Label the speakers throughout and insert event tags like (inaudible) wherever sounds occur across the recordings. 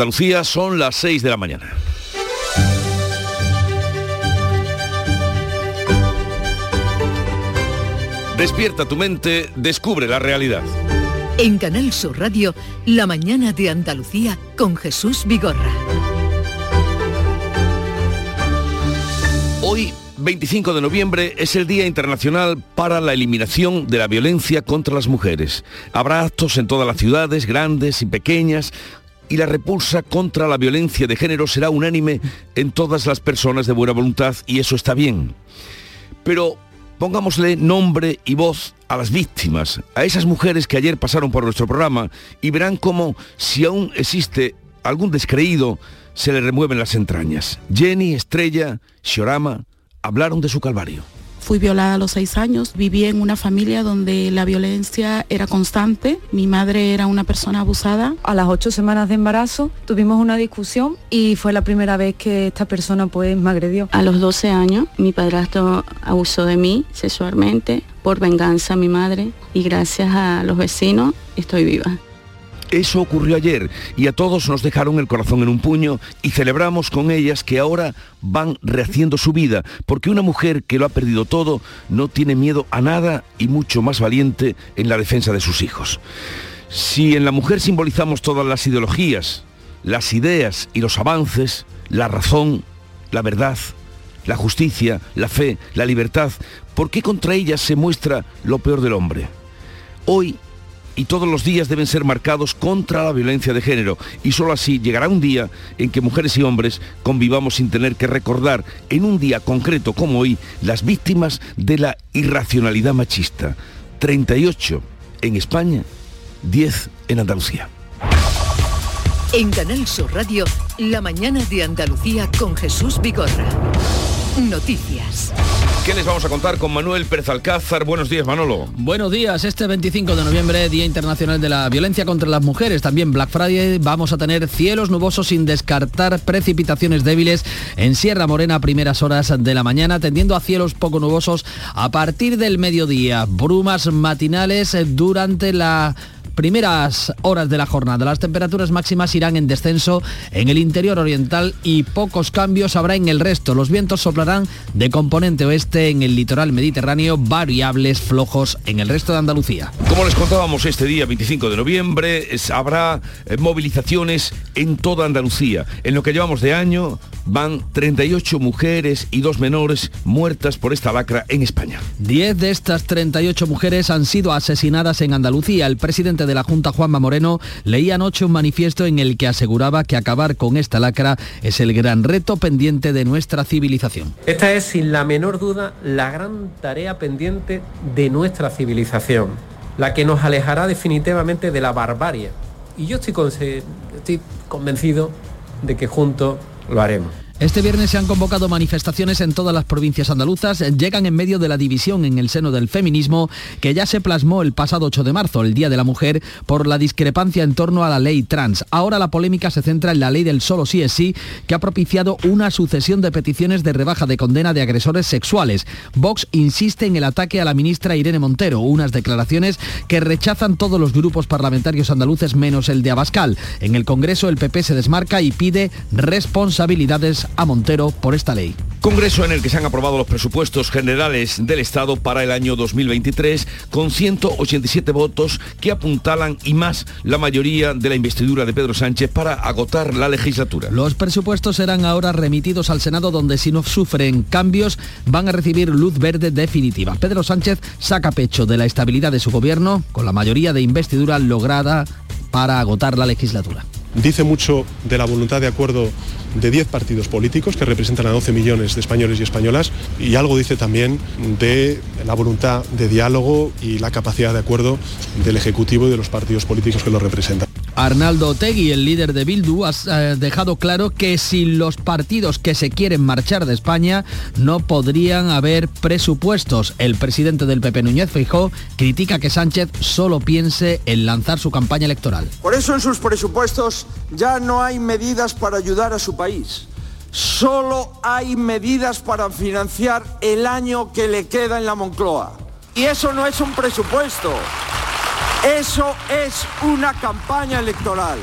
Speaker 1: Andalucía son las 6 de la mañana. Despierta tu mente, descubre la realidad.
Speaker 2: En Canal Sur Radio, La mañana de Andalucía con Jesús Vigorra.
Speaker 1: Hoy 25 de noviembre es el Día Internacional para la Eliminación de la Violencia contra las Mujeres. Habrá actos en todas las ciudades, grandes y pequeñas, y la repulsa contra la violencia de género será unánime en todas las personas de buena voluntad y eso está bien. Pero pongámosle nombre y voz a las víctimas, a esas mujeres que ayer pasaron por nuestro programa y verán cómo si aún existe algún descreído, se le remueven las entrañas. Jenny, Estrella, Shiorama hablaron de su calvario.
Speaker 3: Fui violada a los seis años, viví en una familia donde la violencia era constante, mi madre era una persona abusada.
Speaker 4: A las ocho semanas de embarazo tuvimos una discusión y fue la primera vez que esta persona pues me agredió.
Speaker 3: A los 12 años mi padrastro abusó de mí sexualmente por venganza a mi madre y gracias a los vecinos estoy viva.
Speaker 1: Eso ocurrió ayer y a todos nos dejaron el corazón en un puño y celebramos con ellas que ahora van rehaciendo su vida, porque una mujer que lo ha perdido todo no tiene miedo a nada y mucho más valiente en la defensa de sus hijos. Si en la mujer simbolizamos todas las ideologías, las ideas y los avances, la razón, la verdad, la justicia, la fe, la libertad, ¿por qué contra ellas se muestra lo peor del hombre? Hoy y todos los días deben ser marcados contra la violencia de género y solo así llegará un día en que mujeres y hombres convivamos sin tener que recordar en un día concreto como hoy las víctimas de la irracionalidad machista. 38 en España, 10 en Andalucía.
Speaker 2: En Canal Sur Radio, La mañana de Andalucía con Jesús Vigorra. Noticias.
Speaker 1: ¿Qué les vamos a contar con Manuel Pérez Alcázar? Buenos días, Manolo.
Speaker 5: Buenos días. Este 25 de noviembre, Día Internacional de la Violencia contra las Mujeres, también Black Friday, vamos a tener cielos nubosos sin descartar precipitaciones débiles en Sierra Morena a primeras horas de la mañana, tendiendo a cielos poco nubosos a partir del mediodía. Brumas matinales durante la primeras horas de la jornada. Las temperaturas máximas irán en descenso en el interior oriental y pocos cambios habrá en el resto. Los vientos soplarán de componente oeste en el litoral mediterráneo, variables flojos en el resto de Andalucía.
Speaker 1: Como les contábamos este día 25 de noviembre, es- habrá eh, movilizaciones en toda Andalucía. En lo que llevamos de año van 38 mujeres y dos menores muertas por esta lacra en España.
Speaker 5: Diez de estas 38 mujeres han sido asesinadas en Andalucía. El presidente de la Junta, Juanma Moreno, leía anoche un manifiesto en el que aseguraba que acabar con esta lacra es el gran reto pendiente de nuestra civilización.
Speaker 6: Esta es sin la menor duda la gran tarea pendiente de nuestra civilización, la que nos alejará definitivamente de la barbarie. Y yo estoy, estoy convencido de que juntos lo haremos.
Speaker 5: Este viernes se han convocado manifestaciones en todas las provincias andaluzas. Llegan en medio de la división en el seno del feminismo que ya se plasmó el pasado 8 de marzo, el Día de la Mujer, por la discrepancia en torno a la ley trans. Ahora la polémica se centra en la ley del solo sí es sí, que ha propiciado una sucesión de peticiones de rebaja de condena de agresores sexuales. Vox insiste en el ataque a la ministra Irene Montero, unas declaraciones que rechazan todos los grupos parlamentarios andaluces menos el de Abascal. En el Congreso el PP se desmarca y pide responsabilidades a Montero por esta ley.
Speaker 1: Congreso en el que se han aprobado los presupuestos generales del Estado para el año 2023 con 187 votos que apuntalan y más la mayoría de la investidura de Pedro Sánchez para agotar la legislatura.
Speaker 5: Los presupuestos serán ahora remitidos al Senado donde si no sufren cambios van a recibir luz verde definitiva. Pedro Sánchez saca pecho de la estabilidad de su gobierno con la mayoría de investidura lograda para agotar la legislatura.
Speaker 7: Dice mucho de la voluntad de acuerdo de 10 partidos políticos que representan a 12 millones de españoles y españolas y algo dice también de la voluntad de diálogo y la capacidad de acuerdo del Ejecutivo y de los partidos políticos que lo representan.
Speaker 5: Arnaldo Otegui, el líder de Bildu, ha eh, dejado claro que sin los partidos que se quieren marchar de España no podrían haber presupuestos. El presidente del PP Núñez Feijó critica que Sánchez solo piense en lanzar su campaña electoral.
Speaker 8: Por eso en sus presupuestos ya no hay medidas para ayudar a su país. Solo hay medidas para financiar el año que le queda en la Moncloa. Y eso no es un presupuesto. Eso es una campaña electoral.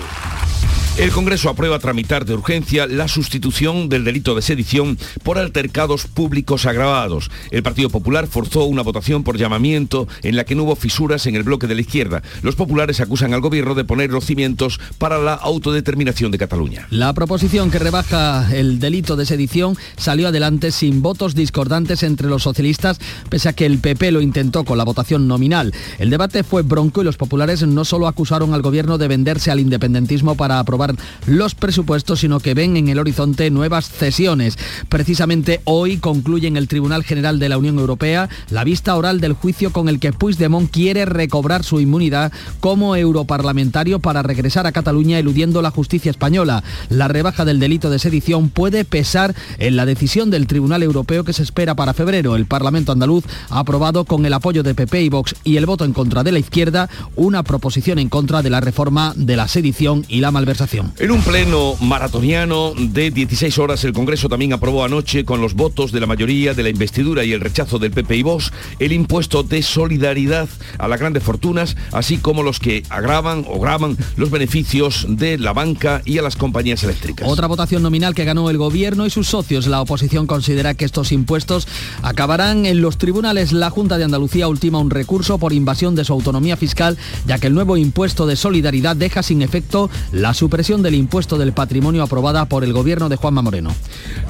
Speaker 1: El Congreso aprueba tramitar de urgencia la sustitución del delito de sedición por altercados públicos agravados. El Partido Popular forzó una votación por llamamiento en la que no hubo fisuras en el bloque de la izquierda. Los populares acusan al gobierno de poner los cimientos para la autodeterminación de Cataluña.
Speaker 5: La proposición que rebaja el delito de sedición salió adelante sin votos discordantes entre los socialistas, pese a que el PP lo intentó con la votación nominal. El debate fue bronco y los populares no solo acusaron al gobierno de venderse al independentismo para aprobar los presupuestos, sino que ven en el horizonte nuevas cesiones. Precisamente hoy concluye en el Tribunal General de la Unión Europea la vista oral del juicio con el que Puigdemont quiere recobrar su inmunidad como europarlamentario para regresar a Cataluña eludiendo la justicia española. La rebaja del delito de sedición puede pesar en la decisión del Tribunal Europeo que se espera para febrero. El Parlamento andaluz ha aprobado con el apoyo de PP y Vox y el voto en contra de la izquierda una proposición en contra de la reforma de la sedición y la malversación.
Speaker 1: En un pleno maratoniano de 16 horas, el Congreso también aprobó anoche, con los votos de la mayoría de la investidura y el rechazo del PP y Vox, el impuesto de solidaridad a las grandes fortunas, así como los que agravan o graban los beneficios de la banca y a las compañías eléctricas.
Speaker 5: Otra votación nominal que ganó el gobierno y sus socios. La oposición considera que estos impuestos acabarán en los tribunales. La Junta de Andalucía ultima un recurso por invasión de su autonomía fiscal, ya que el nuevo impuesto de solidaridad deja sin efecto la supresión del impuesto del patrimonio aprobada por el gobierno de Juanma Moreno.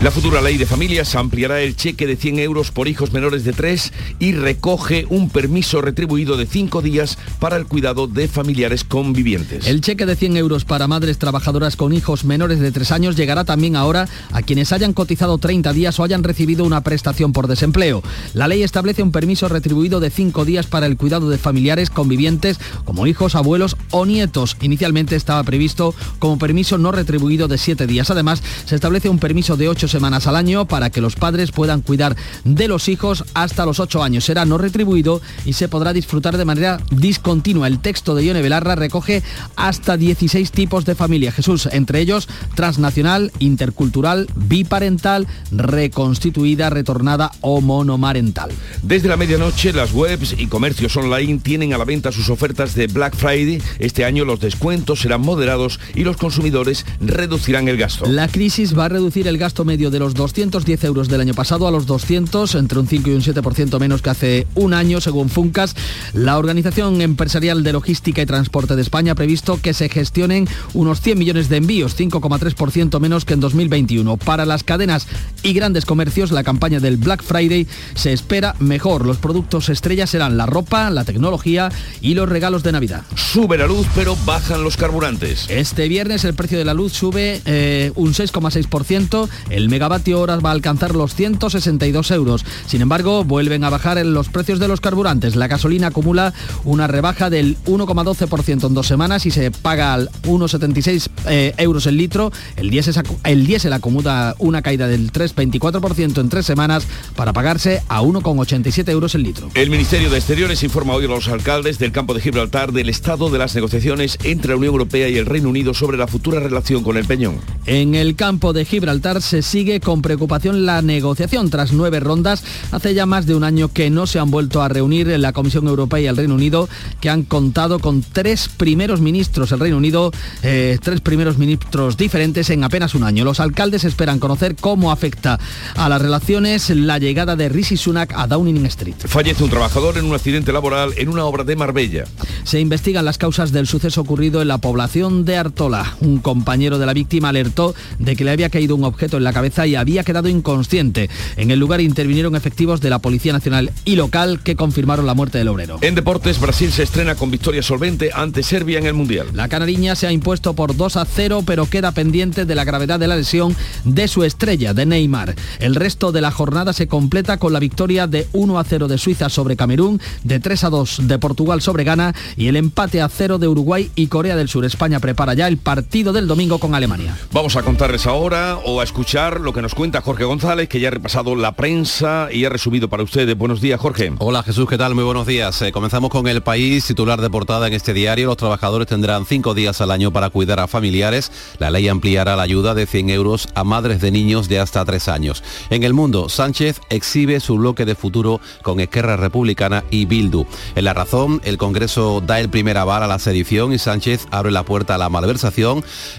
Speaker 1: La futura ley de familias ampliará el cheque de 100 euros por hijos menores de 3 y recoge un permiso retribuido de 5 días para el cuidado de familiares convivientes.
Speaker 5: El cheque de 100 euros para madres trabajadoras con hijos menores de 3 años llegará también ahora a quienes hayan cotizado 30 días o hayan recibido una prestación por desempleo. La ley establece un permiso retribuido de 5 días para el cuidado de familiares convivientes como hijos, abuelos o nietos. Inicialmente estaba previsto como permiso no retribuido de 7 días. Además, se establece un permiso de 8 semanas al año para que los padres puedan cuidar de los hijos hasta los 8 años. Será no retribuido y se podrá disfrutar de manera discontinua. El texto de Ione Belarra recoge hasta 16 tipos de familia. Jesús, entre ellos transnacional, intercultural, biparental, reconstituida, retornada o monomarental.
Speaker 1: Desde la medianoche, las webs y comercios online tienen a la venta sus ofertas de Black Friday. Este año los descuentos serán moderados y los consumidores reducirán el gasto.
Speaker 5: La crisis va a reducir el gasto medio de los 210 euros del año pasado a los 200, entre un 5 y un 7% menos que hace un año, según Funcas. La Organización Empresarial de Logística y Transporte de España ha previsto que se gestionen unos 100 millones de envíos, 5,3% menos que en 2021. Para las cadenas y grandes comercios, la campaña del Black Friday se espera mejor. Los productos estrellas serán la ropa, la tecnología y los regalos de Navidad.
Speaker 1: Sube la luz, pero bajan los carburantes.
Speaker 5: Este viernes el precio de la luz sube eh, un 6,6%. El megavatio hora va a alcanzar los 162 euros. Sin embargo, vuelven a bajar en los precios de los carburantes. La gasolina acumula una rebaja del 1,12% en dos semanas y se paga al 1,76 eh, euros el litro. El diésel, el diésel acumula una caída del 3,24% en tres semanas para pagarse a 1,87 euros el litro.
Speaker 1: El Ministerio de Exteriores informa hoy a los alcaldes del campo de Gibraltar del estado de las negociaciones entre la Unión Europea y el Reino Unido sobre la futura relación con el Peñón.
Speaker 5: En el campo de Gibraltar se sigue con preocupación la negociación tras nueve rondas. Hace ya más de un año que no se han vuelto a reunir en la Comisión Europea y el Reino Unido, que han contado con tres primeros ministros. El Reino Unido, eh, tres primeros ministros diferentes en apenas un año. Los alcaldes esperan conocer cómo afecta a las relaciones la llegada de Rishi Sunak a Downing Street.
Speaker 1: Fallece un trabajador en un accidente laboral en una obra de Marbella.
Speaker 5: Se investigan las causas del suceso ocurrido en la población de Artola. Un compañero de la víctima alertó de que le había caído un objeto en la cabeza y había quedado inconsciente. En el lugar intervinieron efectivos de la Policía Nacional y local que confirmaron la muerte del obrero.
Speaker 1: En deportes, Brasil se estrena con victoria solvente ante Serbia en el Mundial.
Speaker 5: La canariña se ha impuesto por 2 a 0, pero queda pendiente de la gravedad de la lesión de su estrella, de Neymar. El resto de la jornada se completa con la victoria de 1 a 0 de Suiza sobre Camerún, de 3 a 2 de Portugal sobre Ghana y el empate a 0 de Uruguay y Corea del Sur. España prepara ya el partido del domingo con Alemania.
Speaker 1: Vamos a contarles ahora o a escuchar lo que nos cuenta Jorge González, que ya ha repasado la prensa y ha resumido para ustedes. Buenos días, Jorge.
Speaker 9: Hola Jesús, ¿qué tal? Muy buenos días. Eh, comenzamos con el país, titular de portada en este diario. Los trabajadores tendrán cinco días al año para cuidar a familiares. La ley ampliará la ayuda de 100 euros a madres de niños de hasta tres años. En el mundo, Sánchez exhibe su bloque de futuro con Esquerra Republicana y Bildu. En la razón, el Congreso da el primer aval a la sedición y Sánchez abre la puerta a la malversación.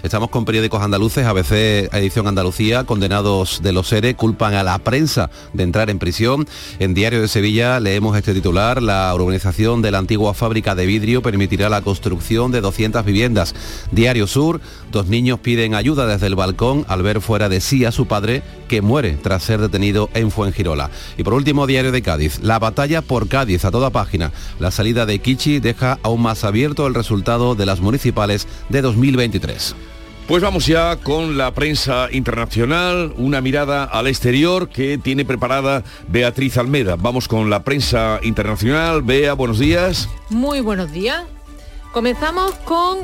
Speaker 9: Estamos con periódicos andaluces ABC Edición Andalucía, condenados de los ERE, culpan a la prensa de entrar en prisión. En Diario de Sevilla leemos este titular, la urbanización de la antigua fábrica de vidrio permitirá la construcción de 200 viviendas. Diario Sur, dos niños piden ayuda desde el balcón al ver fuera de sí a su padre que muere tras ser detenido en Fuengirola. Y por último, Diario de Cádiz, la batalla por Cádiz a toda página. La salida de Kichi deja aún más abierto el resultado de las municipales de 2023.
Speaker 1: Pues vamos ya con la prensa internacional, una mirada al exterior que tiene preparada Beatriz Almeda. Vamos con la prensa internacional. Bea, buenos días.
Speaker 10: Muy buenos días. Comenzamos con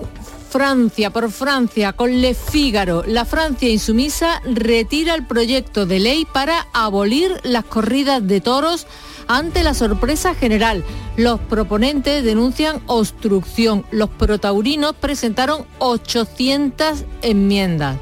Speaker 10: Francia, por Francia, con Le Figaro. La Francia insumisa retira el proyecto de ley para abolir las corridas de toros ante la sorpresa general. Los proponentes denuncian obstrucción. Los protaurinos presentaron 800 enmiendas.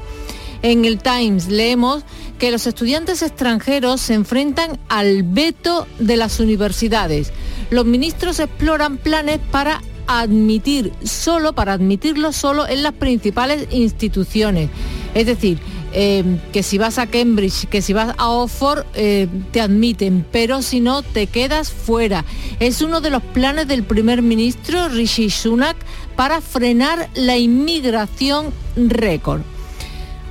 Speaker 10: En el Times leemos que los estudiantes extranjeros se enfrentan al veto de las universidades. Los ministros exploran planes para admitir solo, para admitirlo solo en las principales instituciones. Es decir, Em, que si vas a Cambridge, que si vas a Oxford, eh, te admiten, pero si no, te quedas fuera. Es uno de los planes del primer ministro Rishi Sunak para frenar la inmigración récord.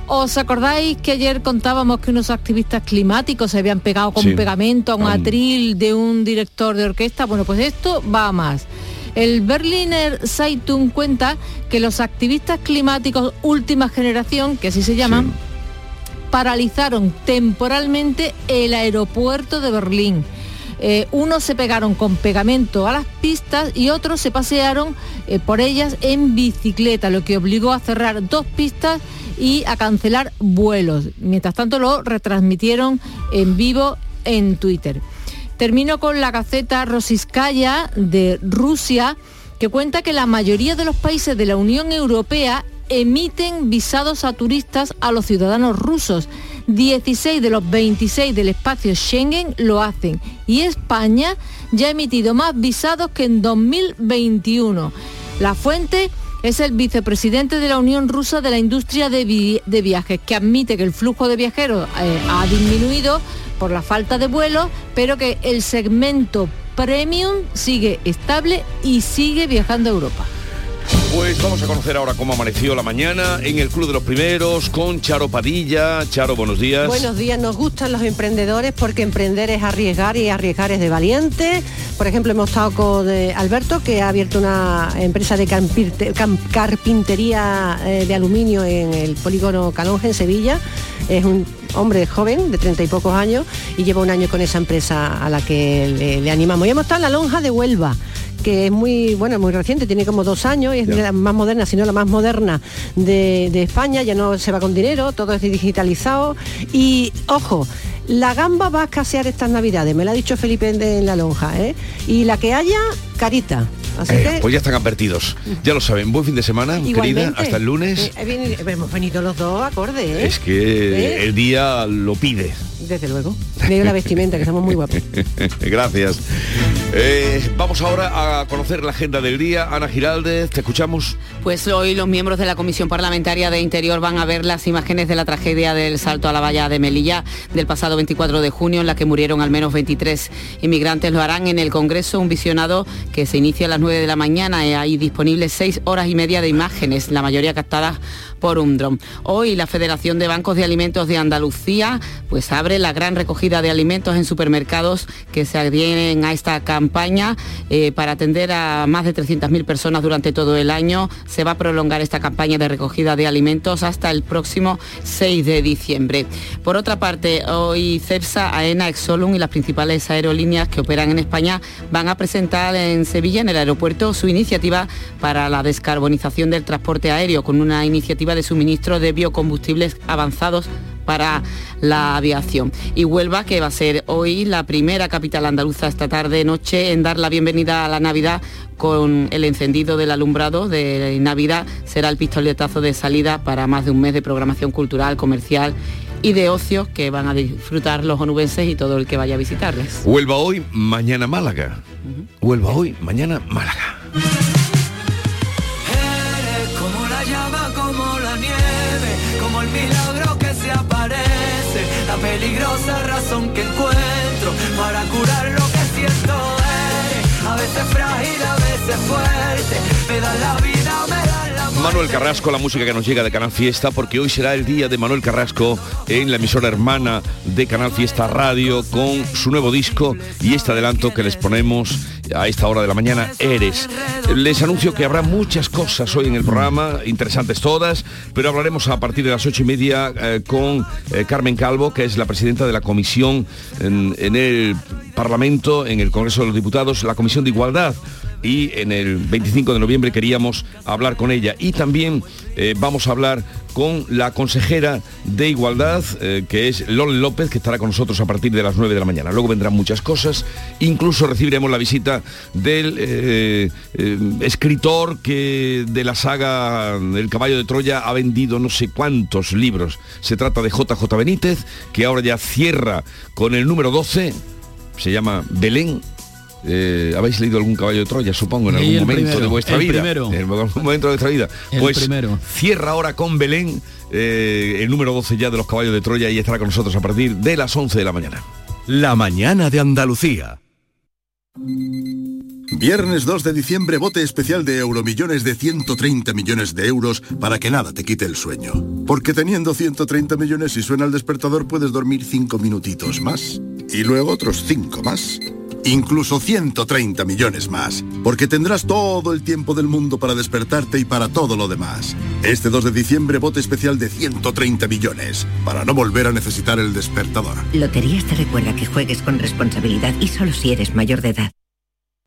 Speaker 10: ¿Os acordáis que ayer contábamos que unos activistas climáticos se habían pegado con pegamento a un atril de un director de orquesta? Bueno, pues esto va más. El Berliner Zeitung cuenta que los activistas climáticos última generación, que así se llaman, paralizaron temporalmente el aeropuerto de Berlín. Eh, unos se pegaron con pegamento a las pistas y otros se pasearon eh, por ellas en bicicleta, lo que obligó a cerrar dos pistas y a cancelar vuelos. Mientras tanto lo retransmitieron en vivo en Twitter. Termino con la gaceta Rosiskaya de Rusia, que cuenta que la mayoría de los países de la Unión Europea emiten visados a turistas a los ciudadanos rusos. 16 de los 26 del espacio Schengen lo hacen y España ya ha emitido más visados que en 2021. La fuente es el vicepresidente de la Unión Rusa de la Industria de, Viajes, que admite que el flujo de viajeros eh, ha disminuido por la falta de vuelos, pero que el segmento premium sigue estable y sigue viajando a Europa.
Speaker 1: Pues vamos a conocer ahora cómo amaneció la mañana en el Club de los Primeros con Charo Padilla. Charo, buenos días.
Speaker 11: Buenos días, nos gustan los emprendedores porque emprender es arriesgar y arriesgar es de valiente. Por ejemplo, hemos estado con eh, Alberto, que ha abierto una empresa de carpintería eh, de aluminio en el polígono Calonge, en Sevilla. Es un hombre joven, de treinta y pocos años, y lleva un año con esa empresa a la que le, le animamos. Y hemos estado en la lonja de Huelva que es muy, bueno, muy reciente, tiene como dos años y es la más moderna, sino la más moderna de, España, ya no se va con dinero, todo es digitalizado. Y ojo, la gamba va a escasear estas navidades, me lo ha dicho Felipe en la lonja, ¿eh? Y la que haya, carita.
Speaker 1: Eh, pues ya están advertidos. Ya lo saben. Buen fin de semana, querida. Hasta el lunes.
Speaker 11: Eh, hemos venido los dos acorde.
Speaker 1: Es que el día lo pide.
Speaker 11: Desde luego. Veo la vestimenta, que estamos muy guapos. (laughs)
Speaker 1: Gracias. Eh, vamos ahora a conocer la agenda del día. Ana Giraldez, te escuchamos.
Speaker 12: Pues hoy los miembros de la Comisión Parlamentaria de Interior van a ver las imágenes de la tragedia del salto a la valla de Melilla del pasado 24 de junio, en la que murieron al menos 23 inmigrantes. Lo harán en el Congreso, un visionado que se inicia a las 9 de la mañana. Hay disponibles 6 horas y media de imágenes, la mayoría captadas por un dron. Hoy la Federación de Bancos de Alimentos de Andalucía pues abre la gran recogida de alimentos en supermercados que se adhieren a esta campaña eh, para atender a más de 300.000 personas durante todo el año. Se va a prolongar esta campaña de recogida de alimentos hasta el próximo 6 de diciembre. Por otra parte, hoy CEPSA, AENA, Exolum y las principales aerolíneas que operan en España van a presentar en Sevilla, en el aeropuerto, su iniciativa para la descarbonización del transporte aéreo, con una iniciativa de suministro de biocombustibles avanzados para la aviación. Y Huelva, que va a ser hoy la primera capital andaluza esta tarde noche en dar la bienvenida a la Navidad con el encendido del alumbrado de Navidad, será el pistoletazo de salida para más de un mes de programación cultural, comercial y de ocio que van a disfrutar los onubenses y todo el que vaya a visitarles.
Speaker 1: Huelva hoy, mañana Málaga. Huelva hoy, mañana Málaga.
Speaker 13: Peligrosa razón que encuentro para curar lo que siento. Eres, a veces frágil, a veces fuerte, me da la vida,
Speaker 1: Manuel Carrasco, la música que nos llega de Canal Fiesta, porque hoy será el día de Manuel Carrasco en la emisora hermana de Canal Fiesta Radio con su nuevo disco y este adelanto que les ponemos a esta hora de la mañana, Eres. Les anuncio que habrá muchas cosas hoy en el programa, interesantes todas, pero hablaremos a partir de las ocho y media eh, con eh, Carmen Calvo, que es la presidenta de la comisión en, en el Parlamento, en el Congreso de los Diputados, la Comisión de Igualdad y en el 25 de noviembre queríamos hablar con ella. Y también eh, vamos a hablar con la consejera de Igualdad, eh, que es Lole López, que estará con nosotros a partir de las 9 de la mañana. Luego vendrán muchas cosas, incluso recibiremos la visita del eh, escritor que de la saga El caballo de Troya ha vendido no sé cuántos libros. Se trata de JJ Benítez, que ahora ya cierra con el número 12, se llama Belén eh, habéis leído algún caballo de Troya, supongo, en algún momento
Speaker 5: primero,
Speaker 1: de vuestra
Speaker 5: el
Speaker 1: vida.
Speaker 5: primero.
Speaker 1: En algún momento de vuestra vida.
Speaker 5: El
Speaker 1: pues
Speaker 5: primero.
Speaker 1: cierra ahora con Belén eh, el número 12 ya de los caballos de Troya y estará con nosotros a partir de las 11 de la mañana.
Speaker 14: La mañana de Andalucía. Viernes 2 de diciembre, bote especial de Euromillones de 130 millones de euros para que nada te quite el sueño. Porque teniendo 130 millones si suena el despertador puedes dormir 5 minutitos más. Y luego otros 5 más. Incluso 130 millones más. Porque tendrás todo el tiempo del mundo para despertarte y para todo lo demás. Este 2 de diciembre, bote especial de 130 millones. Para no volver a necesitar el despertador.
Speaker 15: Loterías te recuerda que juegues con responsabilidad y solo si eres mayor de edad.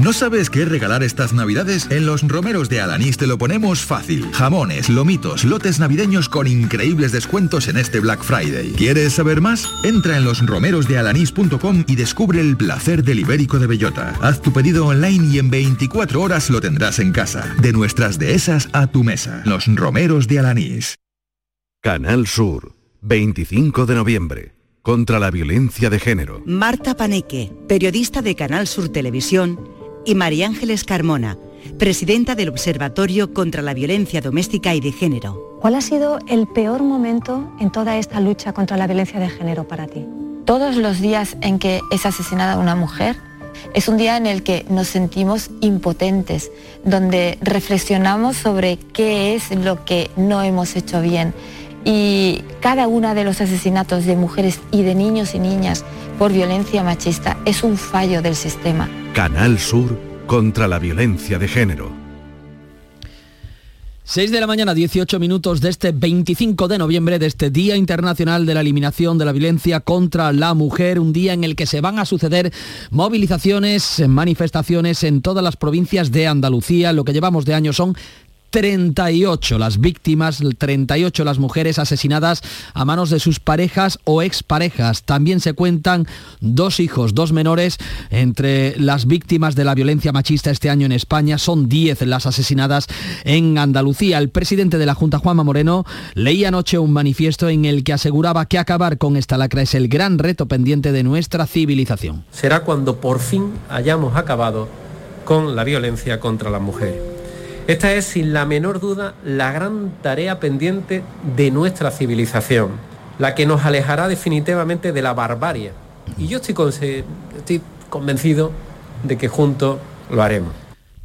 Speaker 16: ¿No sabes qué regalar estas navidades? En los romeros de Alanís te lo ponemos fácil. Jamones, lomitos, lotes navideños con increíbles descuentos en este Black Friday. ¿Quieres saber más? Entra en losromerosdealanís.com y descubre el placer del ibérico de bellota. Haz tu pedido online y en 24 horas lo tendrás en casa. De nuestras dehesas a tu mesa. Los romeros de Alanís.
Speaker 14: Canal Sur, 25 de noviembre. Contra la violencia de género.
Speaker 17: Marta Paneque, periodista de Canal Sur Televisión, y María Ángeles Carmona, presidenta del Observatorio contra la Violencia Doméstica y de Género.
Speaker 18: ¿Cuál ha sido el peor momento en toda esta lucha contra la violencia de género para ti?
Speaker 19: Todos los días en que es asesinada una mujer es un día en el que nos sentimos impotentes, donde reflexionamos sobre qué es lo que no hemos hecho bien. Y cada uno de los asesinatos de mujeres y de niños y niñas por violencia machista es un fallo del sistema.
Speaker 14: Canal Sur contra la violencia de género.
Speaker 5: 6 de la mañana, 18 minutos de este 25 de noviembre, de este Día Internacional de la Eliminación de la Violencia contra la Mujer, un día en el que se van a suceder movilizaciones, manifestaciones en todas las provincias de Andalucía. Lo que llevamos de año son 38 las víctimas, 38 las mujeres asesinadas a manos de sus parejas o exparejas. También se cuentan dos hijos, dos menores entre las víctimas de la violencia machista este año en España. Son 10 las asesinadas en Andalucía. El presidente de la Junta, Juanma Moreno, leía anoche un manifiesto en el que aseguraba que acabar con esta lacra es el gran reto pendiente de nuestra civilización.
Speaker 6: Será cuando por fin hayamos acabado con la violencia contra la mujer. Esta es, sin la menor duda, la gran tarea pendiente de nuestra civilización, la que nos alejará definitivamente de la barbarie. Y yo estoy, estoy convencido de que juntos lo haremos.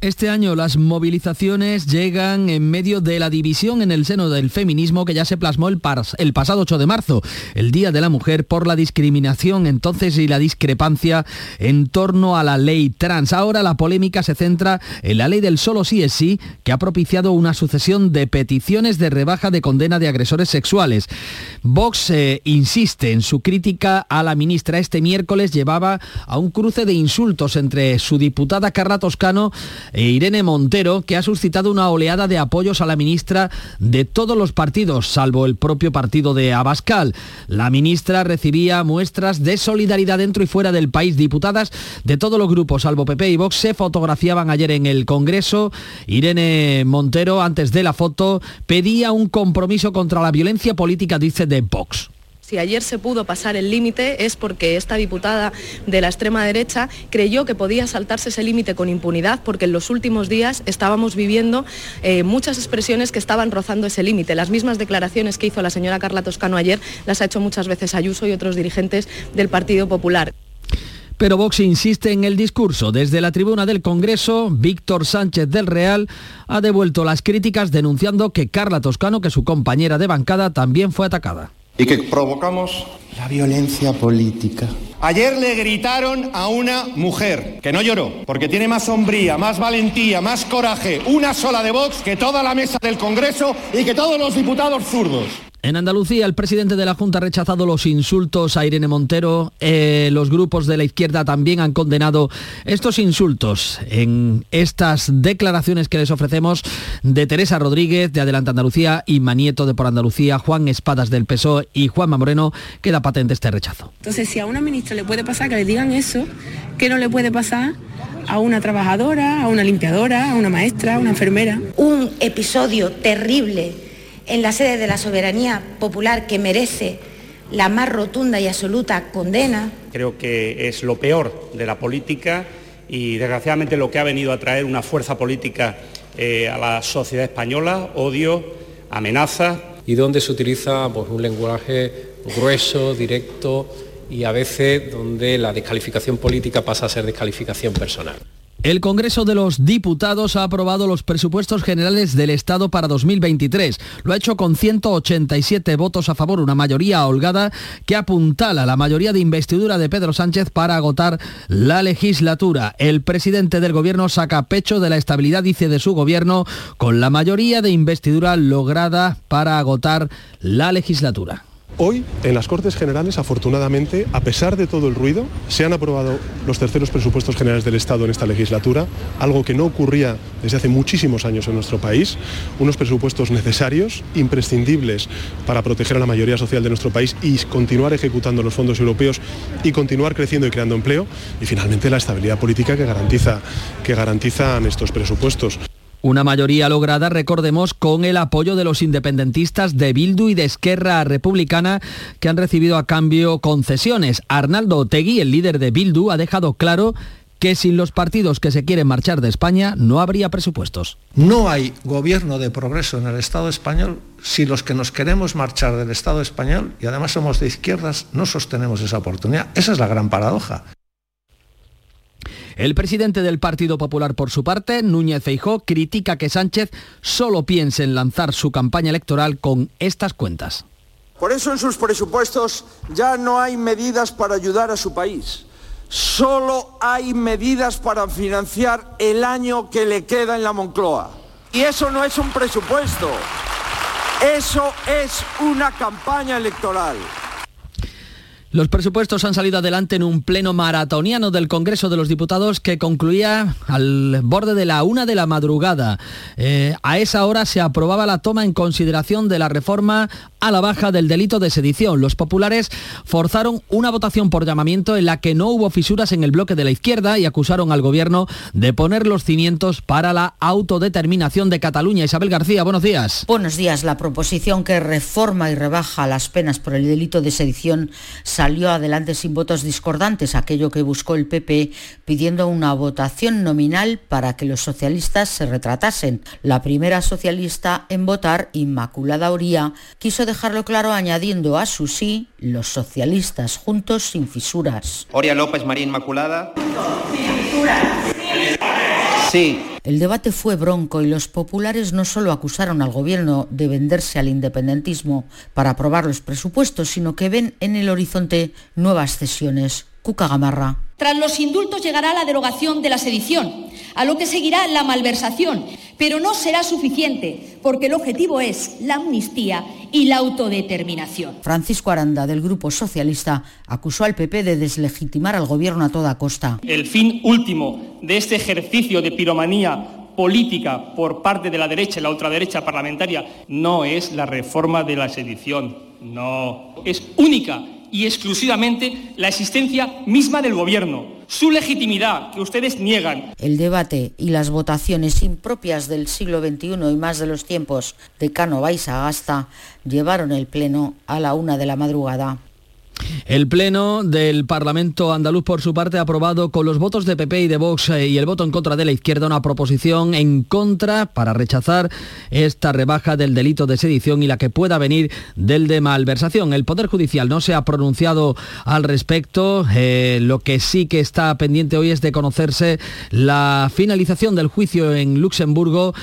Speaker 5: Este año las movilizaciones llegan en medio de la división en el seno del feminismo que ya se plasmó el, el, pasado 8 de marzo, el Día de la Mujer, por la discriminación entonces y la discrepancia en torno a la ley trans. Ahora la polémica se centra en la ley del solo sí es sí, que ha propiciado una sucesión de peticiones de rebaja de condena de agresores sexuales. Vox eh, insiste en su crítica a la ministra. Este miércoles llevaba a un cruce de insultos entre su diputada Carla Toscano Irene Montero, que ha suscitado una oleada de apoyos a la ministra de todos los partidos, salvo el propio partido de Abascal. La ministra recibía muestras de solidaridad dentro y fuera del país. Diputadas de todos los grupos, salvo PP y Vox, se fotografiaban ayer en el Congreso. Irene Montero, antes de la foto, pedía un compromiso contra la violencia política, dice, de Vox.
Speaker 20: Si ayer se pudo pasar el límite es porque esta diputada de la extrema derecha creyó que podía saltarse ese límite con impunidad porque en los últimos días estábamos viviendo eh, muchas expresiones que estaban rozando ese límite. Las mismas declaraciones que hizo la señora Carla Toscano ayer las ha hecho muchas veces Ayuso y otros dirigentes del Partido Popular.
Speaker 5: Pero Vox insiste en el discurso. Desde la tribuna del Congreso, Víctor Sánchez del Real ha devuelto las críticas denunciando que Carla Toscano, que su compañera de bancada, también fue atacada
Speaker 21: y que provocamos la violencia política. Ayer le gritaron a una mujer que no lloró, porque tiene más sombría, más valentía, más coraje, una sola de Vox que toda la mesa del Congreso y que todos los diputados zurdos.
Speaker 5: En Andalucía, el presidente de la Junta ha rechazado los insultos a Irene Montero. Eh, los grupos de la izquierda también han condenado estos insultos en estas declaraciones que les ofrecemos de Teresa Rodríguez, de Adelante Andalucía, y Manieto de Por Andalucía, Juan Espadas del PSOE y Juanma Moreno, queda patente este rechazo.
Speaker 22: Entonces, si a una ministra le puede pasar que le digan eso, ¿qué no le puede pasar a una trabajadora, a una limpiadora, a una maestra, a una enfermera?
Speaker 23: Un episodio terrible en la sede de la soberanía popular que merece la más rotunda y absoluta condena.
Speaker 24: Creo que es lo peor de la política y desgraciadamente lo que ha venido a traer una fuerza política eh, a la sociedad española, odio, amenaza.
Speaker 6: Y donde se utiliza pues, un lenguaje grueso, directo y a veces donde la descalificación política pasa a ser descalificación personal.
Speaker 5: El Congreso de los Diputados ha aprobado los presupuestos generales del Estado para 2023. Lo ha hecho con 187 votos a favor, una mayoría holgada que apuntala la mayoría de investidura de Pedro Sánchez para agotar la legislatura. El presidente del gobierno saca pecho de la estabilidad, dice, de su gobierno con la mayoría de investidura lograda para agotar la legislatura.
Speaker 7: Hoy, en las Cortes Generales, afortunadamente, a pesar de todo el ruido, se han aprobado los terceros presupuestos generales del Estado en esta legislatura, algo que no ocurría desde hace muchísimos años en nuestro país, unos presupuestos necesarios, imprescindibles para proteger a la mayoría social de nuestro país y continuar ejecutando los fondos europeos y continuar creciendo y creando empleo, y finalmente la estabilidad política que, garantiza, que garantizan estos presupuestos.
Speaker 5: Una mayoría lograda, recordemos, con el apoyo de los independentistas de Bildu y de Esquerra Republicana que han recibido a cambio concesiones. Arnaldo Otegui, el líder de Bildu, ha dejado claro que sin los partidos que se quieren marchar de España no habría presupuestos.
Speaker 21: No hay gobierno de progreso en el Estado español si los que nos queremos marchar del Estado español, y además somos de izquierdas, no sostenemos esa oportunidad. Esa es la gran paradoja.
Speaker 5: El presidente del Partido Popular, por su parte, Núñez Feijó, critica que Sánchez solo piense en lanzar su campaña electoral con estas cuentas.
Speaker 8: Por eso en sus presupuestos ya no hay medidas para ayudar a su país. Solo hay medidas para financiar el año que le queda en la Moncloa. Y eso no es un presupuesto. Eso es una campaña electoral.
Speaker 5: Los presupuestos han salido adelante en un pleno maratoniano del Congreso de los Diputados que concluía al borde de la una de la madrugada. Eh, a esa hora se aprobaba la toma en consideración de la reforma a la baja del delito de sedición. Los populares forzaron una votación por llamamiento en la que no hubo fisuras en el bloque de la izquierda y acusaron al gobierno de poner los cimientos para la autodeterminación de Cataluña. Isabel García, buenos días.
Speaker 25: Buenos días. La proposición que reforma y rebaja las penas por el delito de sedición salió
Speaker 26: adelante sin votos discordantes, aquello que buscó el PP, pidiendo una votación nominal para que los socialistas se retratasen. La primera socialista en votar, Inmaculada Oría, quiso dejarlo claro añadiendo a su sí los socialistas juntos sin fisuras.
Speaker 27: Oria López María Inmaculada.
Speaker 26: El debate fue bronco y los populares no solo acusaron al gobierno de venderse al independentismo para aprobar los presupuestos, sino que ven en el horizonte nuevas cesiones. Cuca Gamarra.
Speaker 28: Tras los indultos llegará la derogación de la sedición, a lo que seguirá la malversación, pero no será suficiente, porque el objetivo es la amnistía y la autodeterminación.
Speaker 26: Francisco Aranda, del Grupo Socialista, acusó al PP de deslegitimar al gobierno a toda costa.
Speaker 29: El fin último de este ejercicio de piromanía política por parte de la derecha y la ultraderecha parlamentaria no es la reforma de la sedición, no, es única y exclusivamente la existencia misma del Gobierno, su legitimidad que ustedes niegan.
Speaker 26: El debate y las votaciones impropias del siglo XXI y más de los tiempos de Cano Agasta llevaron el Pleno a la una de la madrugada.
Speaker 5: El Pleno del Parlamento andaluz, por su parte, ha aprobado con los votos de PP y de Vox eh, y el voto en contra de la izquierda una proposición en contra para rechazar esta rebaja del delito de sedición y la que pueda venir del de malversación. El Poder Judicial no se ha pronunciado al respecto. Eh, lo que sí que está pendiente hoy es de conocerse la finalización del juicio en Luxemburgo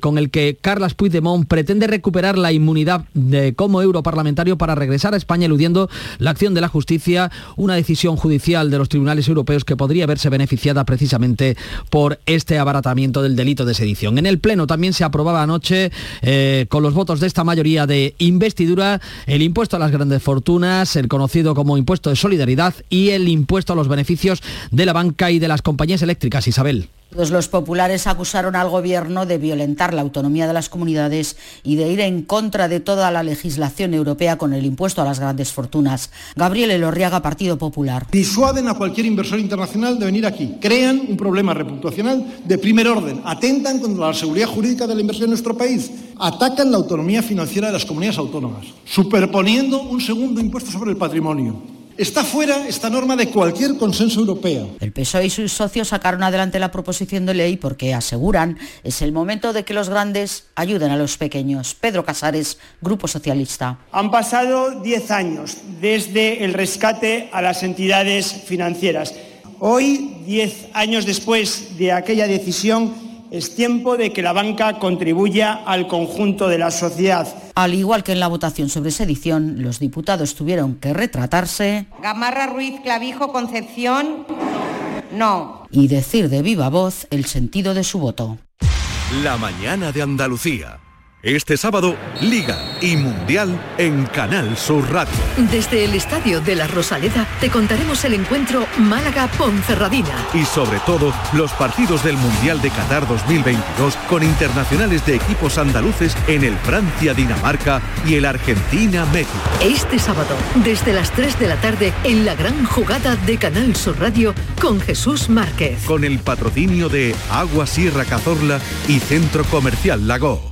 Speaker 5: con el que Carlas Puigdemont pretende recuperar la inmunidad de, como europarlamentario para regresar a España eludiendo la acción de la justicia, una decisión judicial de los tribunales europeos que podría verse beneficiada precisamente por este abaratamiento del delito de sedición. En el Pleno también se aprobaba anoche, eh, con los votos de esta mayoría de investidura, el impuesto a las grandes fortunas, el conocido como impuesto de solidaridad y el impuesto a los beneficios de la banca y de las compañías eléctricas. Isabel.
Speaker 26: Los populares acusaron al gobierno de violentar la autonomía de las comunidades y de ir en contra de toda la legislación europea con el impuesto a las grandes fortunas. Gabriel Elorriaga, Partido Popular.
Speaker 30: Disuaden a cualquier inversor internacional de venir aquí. Crean un problema reputacional de primer orden. Atentan contra la seguridad jurídica de la inversión en nuestro país. Atacan la autonomía financiera de las comunidades autónomas, superponiendo un segundo impuesto sobre el patrimonio Está fuera esta norma de cualquier consenso europeo.
Speaker 26: El PSOE y sus socios sacaron adelante la proposición de ley porque aseguran es el momento de que los grandes ayuden a los pequeños. Pedro Casares, Grupo Socialista.
Speaker 29: Han pasado 10 años desde el rescate a las entidades financieras. Hoy, 10 años después de aquella decisión, es tiempo de que la banca contribuya al conjunto de la sociedad.
Speaker 26: Al igual que en la votación sobre sedición, los diputados tuvieron que retratarse.
Speaker 23: Gamarra Ruiz Clavijo Concepción, no.
Speaker 26: Y decir de viva voz el sentido de su voto.
Speaker 25: La mañana de Andalucía. Este sábado, Liga y Mundial en Canal Sur Radio.
Speaker 31: Desde el Estadio de la Rosaleda te contaremos el encuentro Málaga-Ponferradina.
Speaker 25: Y sobre todo, los partidos del Mundial de Qatar 2022 con internacionales de equipos andaluces en el Francia-Dinamarca y el Argentina-México.
Speaker 31: Este sábado, desde las 3 de la tarde, en la gran jugada de Canal Sur Radio con Jesús Márquez.
Speaker 25: Con el patrocinio de Agua Sierra Cazorla y Centro Comercial Lago.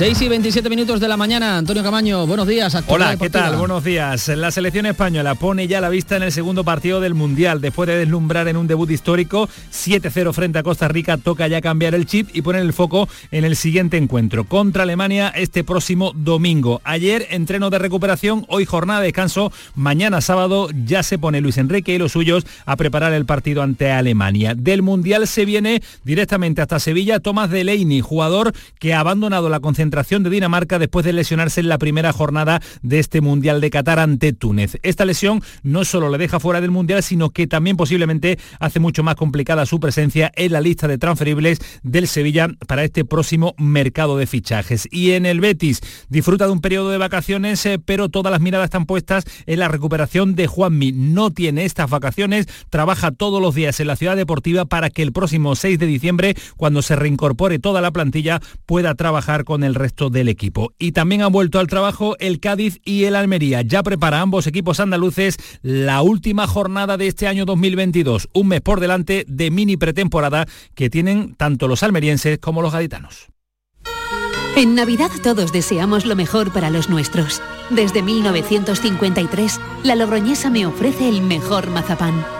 Speaker 5: 6 y 27 minutos de la mañana, Antonio Camaño, buenos días.
Speaker 32: Hola, ¿qué tal? Buenos días. La selección española pone ya la vista en el segundo partido del Mundial. Después de deslumbrar en un debut histórico, 7-0 frente a Costa Rica, toca ya cambiar el chip y poner el foco en el siguiente encuentro, contra Alemania este próximo domingo. Ayer, entreno de recuperación, hoy jornada de descanso, mañana sábado ya se pone Luis Enrique y los suyos a preparar el partido ante Alemania. Del Mundial se viene directamente hasta Sevilla Tomás Delaney, jugador que ha abandonado la concentración de Dinamarca después de lesionarse en la primera jornada de este Mundial de Qatar ante Túnez. Esta lesión no solo le deja fuera del Mundial, sino que también posiblemente hace mucho más complicada su presencia en la lista de transferibles del Sevilla para este próximo mercado de fichajes. Y en el Betis disfruta de un periodo de vacaciones, eh, pero todas las miradas están puestas en la recuperación de Juanmi. No tiene estas vacaciones, trabaja todos los días en la ciudad deportiva para que el próximo 6 de diciembre, cuando se reincorpore toda la plantilla, pueda trabajar con el resto del equipo. Y también han vuelto al trabajo el Cádiz y el Almería. Ya prepara ambos equipos andaluces la última jornada de este año 2022, un mes por delante de mini pretemporada que tienen tanto los almerienses como los gaditanos.
Speaker 31: En Navidad todos deseamos lo mejor para los nuestros. Desde 1953, la Logroñesa me ofrece el mejor mazapán.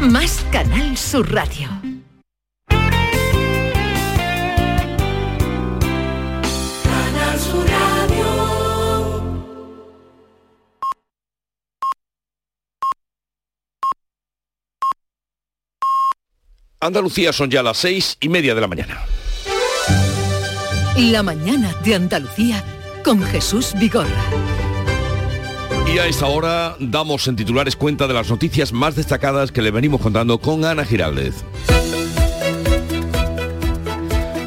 Speaker 31: más Canal Sur Radio.
Speaker 33: Canal Sur Radio.
Speaker 1: Andalucía son ya las seis y media de la mañana.
Speaker 31: La mañana de Andalucía con Jesús Vigorra.
Speaker 1: Y a esta hora damos en titulares cuenta de las noticias más destacadas que le venimos contando con Ana Giraldez.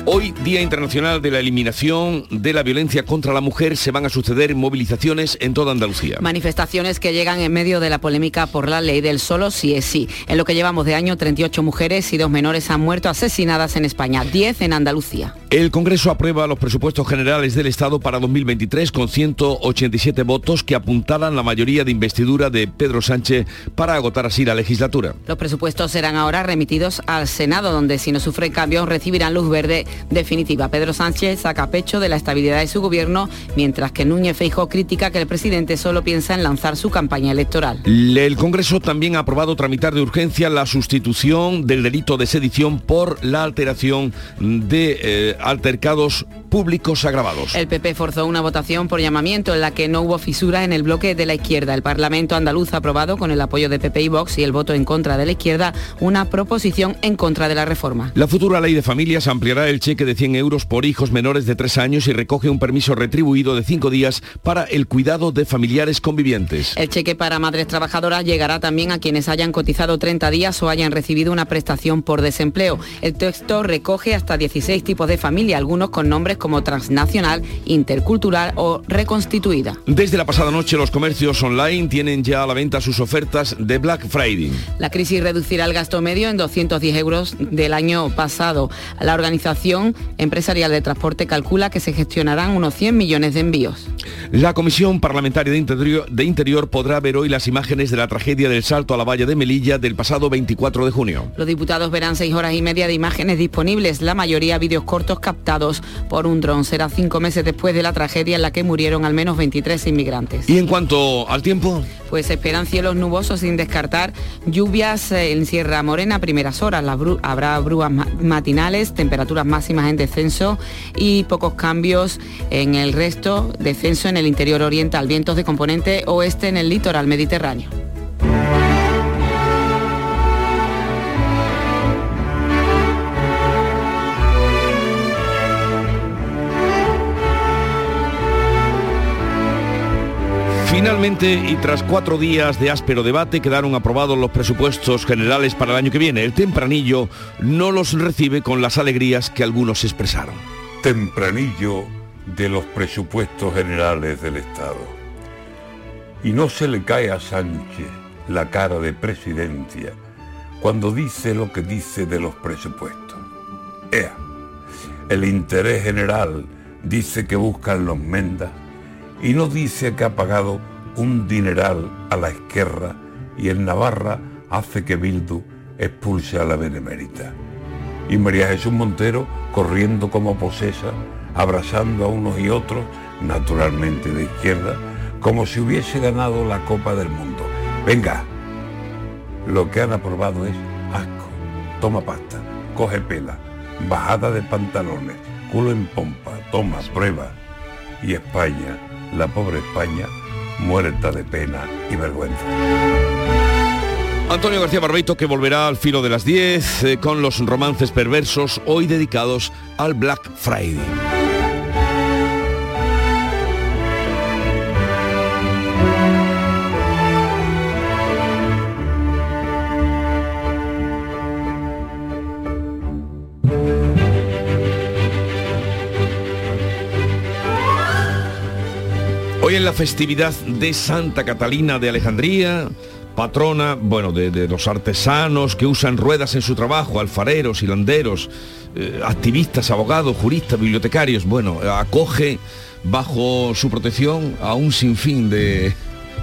Speaker 1: Hoy, Día Internacional de la Eliminación de la Violencia contra la Mujer, se van a suceder movilizaciones en toda Andalucía.
Speaker 12: Manifestaciones que llegan en medio de la polémica por la ley del solo sí es sí. En lo que llevamos de año, 38 mujeres y dos menores han muerto asesinadas en España, 10 en Andalucía.
Speaker 1: El Congreso aprueba los presupuestos generales del Estado para 2023 con 187 votos que apuntalan la mayoría de investidura de Pedro Sánchez para agotar así la legislatura.
Speaker 12: Los presupuestos serán ahora remitidos al Senado, donde si no sufren cambios recibirán luz verde definitiva. Pedro Sánchez saca pecho de la estabilidad de su gobierno, mientras que Núñez Feijóo critica que el presidente solo piensa en lanzar su campaña electoral.
Speaker 1: El Congreso también ha aprobado tramitar de urgencia la sustitución del delito de sedición por la alteración de eh, altercados públicos agravados.
Speaker 12: El PP forzó una votación por llamamiento en la que no hubo fisura en el bloque de la izquierda. El Parlamento andaluz ha aprobado con el apoyo de PP y Vox y el voto en contra de la izquierda una proposición en contra de la reforma.
Speaker 1: La futura ley de familias ampliará el cheque de 100 euros por hijos menores de 3 años y recoge un permiso retribuido de 5 días para el cuidado de familiares convivientes.
Speaker 12: El cheque para madres trabajadoras llegará también a quienes hayan cotizado 30 días o hayan recibido una prestación por desempleo. El texto recoge hasta 16 tipos de familia, algunos con nombres como transnacional, intercultural o reconstituida.
Speaker 1: Desde la pasada noche los comercios online tienen ya a la venta sus ofertas de Black Friday.
Speaker 12: La crisis reducirá el gasto medio en 210 euros del año pasado. La Organización Empresarial de Transporte calcula que se gestionarán unos 100 millones de envíos.
Speaker 1: La Comisión Parlamentaria de Interior, de Interior podrá ver hoy las imágenes de la tragedia del salto a la valla de Melilla del pasado 24 de junio.
Speaker 12: Los diputados verán seis horas y media de imágenes disponibles, la mayoría vídeos cortos captados por un dron. Será cinco meses después de la tragedia en la que murieron al menos 23 inmigrantes.
Speaker 1: Y en cuanto al tiempo,
Speaker 12: Pues esperan cielos nubosos sin descartar lluvias eh, en Sierra Morena a primeras horas. Bru- habrá brúas ma- matinales, temperaturas máximas en descenso y pocos cambios en el resto, descenso en el interior oriental, vientos de componente oeste en el litoral mediterráneo.
Speaker 1: Finalmente, y tras cuatro días de áspero debate, quedaron aprobados los presupuestos generales para el año que viene. El tempranillo no los recibe con las alegrías que algunos expresaron.
Speaker 34: tempranillo de los presupuestos generales del Estado. Y no se le cae a Sánchez la cara de presidencia cuando dice lo que dice de los presupuestos. Ea, el interés general dice que buscan los mendas y no dice que ha pagado un dineral a la izquierda y en Navarra hace que Bildu expulse a la Benemérita y María Jesús Montero corriendo como posesa, abrazando a unos y otros, naturalmente de izquierda, como si hubiese ganado la Copa del Mundo. Venga, lo que han aprobado es asco, toma pasta, coge pela, bajada de pantalones, culo en pompa, toma, prueba. Y España, la pobre España, muerta de pena y vergüenza.
Speaker 1: Antonio García Barbeito que volverá al filo de las 10 eh, con los romances perversos hoy dedicados al Black Friday. Hoy la festividad de Santa Catalina de Alejandría, patrona, bueno, de, de los artesanos que usan ruedas en su trabajo, alfareros, hilanderos, eh, activistas, abogados, juristas, bibliotecarios, bueno, acoge bajo su protección a un sinfín de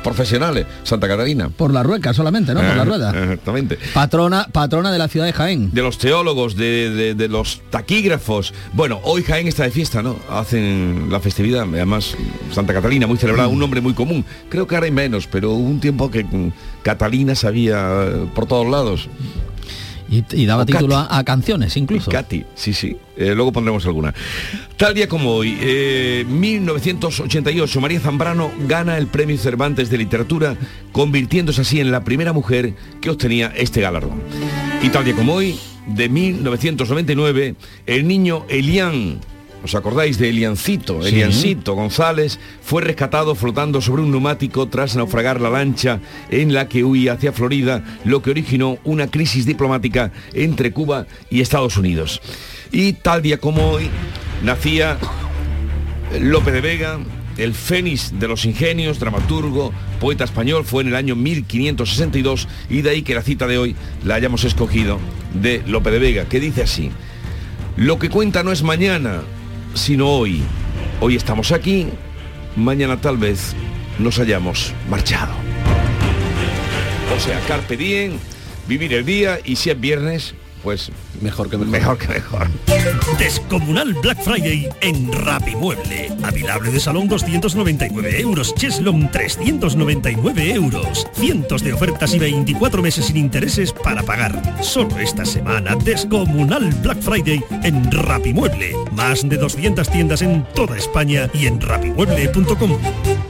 Speaker 1: profesionales, Santa Catalina.
Speaker 5: Por la rueca solamente, ¿no? Por la
Speaker 1: Eh,
Speaker 5: rueda.
Speaker 1: Exactamente.
Speaker 5: Patrona, patrona de la ciudad de Jaén.
Speaker 1: De los teólogos, de, de- de los taquígrafos. Bueno, hoy Jaén está de fiesta, ¿no? Hacen la festividad, además Santa Catalina, muy celebrada, un nombre muy común. Creo que ahora hay menos, pero hubo un tiempo que mm, Catalina sabía eh, por todos lados.
Speaker 5: Y, y daba
Speaker 1: O
Speaker 5: título a canciones incluso.
Speaker 1: Katy, sí, sí. Eh, luego pondremos alguna. Tal día como hoy, eh, 1988, María Zambrano gana el Premio Cervantes de Literatura, convirtiéndose así en la primera mujer que obtenía este galardón. Y tal día como hoy, de 1999, el niño Elian, ¿os acordáis de Eliancito?
Speaker 5: Sí.
Speaker 1: Eliancito González fue rescatado flotando sobre un neumático tras naufragar la lancha en la que huía hacia Florida, lo que originó una crisis diplomática entre Cuba y Estados Unidos. Y tal día como hoy, nacía Lope de Vega, el fénix de los ingenios, dramaturgo, poeta español, fue en el año 1562 y de ahí que la cita de hoy la hayamos escogido de Lope de Vega, que dice así, lo que cuenta no es mañana, sino hoy. Hoy estamos aquí, mañana tal vez nos hayamos marchado. O sea, carpe diem, vivir el día y si es viernes, pues
Speaker 9: mejor que mejor.
Speaker 1: Mejor que mejor.
Speaker 35: Descomunal Black Friday en Rapimueble. Avilable de salón 299 euros. Cheslon 399 euros. Cientos de ofertas y 24 meses sin intereses para pagar. Solo esta semana Descomunal Black Friday en Rapimueble. Más de 200 tiendas en toda España y en rapimueble.com.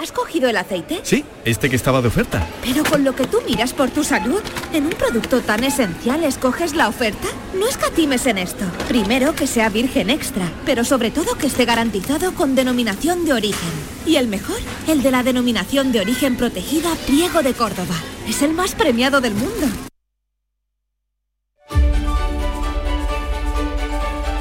Speaker 36: ¿Has cogido el aceite?
Speaker 9: Sí, este que estaba de oferta.
Speaker 36: Pero con lo que tú miras por tu salud, en un producto tan esencial escoges la oferta. No escatimes en esto. Primero que sea virgen extra, pero sobre todo que esté garantizado con denominación de origen. Y el mejor, el de la denominación de origen protegida Pliego de Córdoba. Es el más premiado del mundo.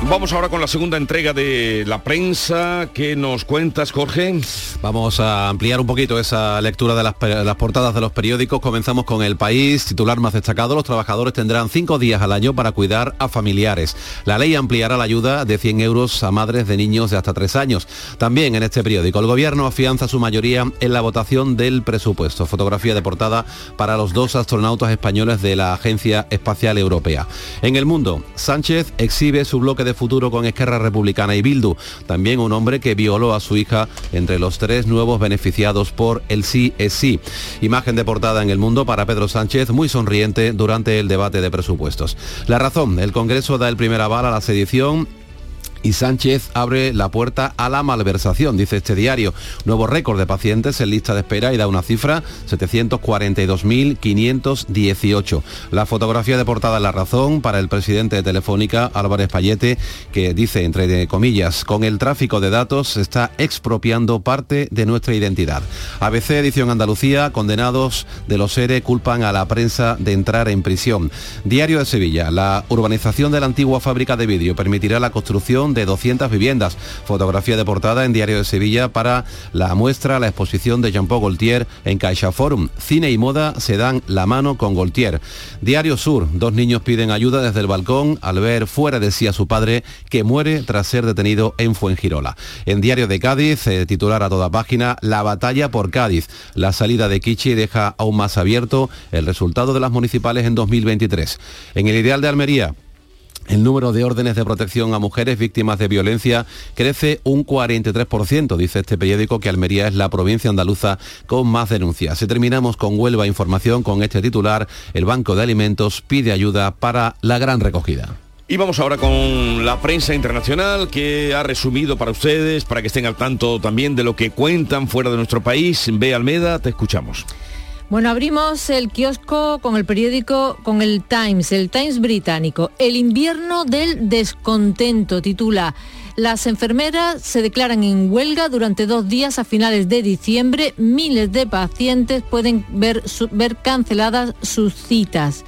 Speaker 1: Vamos ahora con la segunda entrega de la prensa. ¿Qué nos cuentas, Jorge?
Speaker 9: Vamos a ampliar un poquito esa lectura de las, las portadas de los periódicos. Comenzamos con El País, titular más destacado. Los trabajadores tendrán cinco días al año para cuidar a familiares. La ley ampliará la ayuda de 100 euros a madres de niños de hasta tres años. También en este periódico, el gobierno afianza su mayoría en la votación del presupuesto. Fotografía de portada para los dos astronautas españoles de la Agencia Espacial Europea. En el mundo, Sánchez exhibe su bloque de futuro con Esquerra Republicana y Bildu. También un hombre que violó a su hija entre los tres nuevos beneficiados por el sí es sí. Imagen de portada en el mundo para Pedro Sánchez, muy sonriente durante el debate de presupuestos. La razón, el Congreso da el primer aval a la sedición y Sánchez abre la puerta a la malversación, dice este diario. Nuevo récord de pacientes en lista de espera y da una cifra 742.518. La fotografía de portada La Razón para el presidente de Telefónica, Álvarez Payete, que dice, entre comillas, con el tráfico de datos se está expropiando parte de nuestra identidad. ABC Edición Andalucía, condenados de los ERE culpan a la prensa de entrar en prisión. Diario de Sevilla, la urbanización de la antigua fábrica de vidrio permitirá la construcción de 200 viviendas. Fotografía de portada en Diario de Sevilla para la muestra, la exposición de Jean-Paul Gaultier en Caixa Forum. Cine y moda se dan la mano con Gaultier. Diario Sur, dos niños piden ayuda desde el balcón al ver fuera de sí a su padre que muere tras ser detenido en Fuengirola. En Diario de Cádiz, eh, titular a toda página, la batalla por Cádiz. La salida de Kichi deja aún más abierto el resultado de las municipales en 2023. En el ideal de Almería, el número de órdenes de protección a mujeres víctimas de violencia crece un 43%, dice este periódico que Almería es la provincia andaluza con más denuncias. Y terminamos con Huelva Información con este titular, el Banco de Alimentos pide ayuda para la gran recogida.
Speaker 1: Y vamos ahora con la prensa internacional que ha resumido para ustedes, para que estén al tanto también de lo que cuentan fuera de nuestro país. Ve Almeda, te escuchamos.
Speaker 10: Bueno, abrimos el kiosco con el periódico, con el Times, el Times británico. El invierno del descontento titula. Las enfermeras se declaran en huelga durante dos días a finales de diciembre. Miles de pacientes pueden ver, ver canceladas sus citas.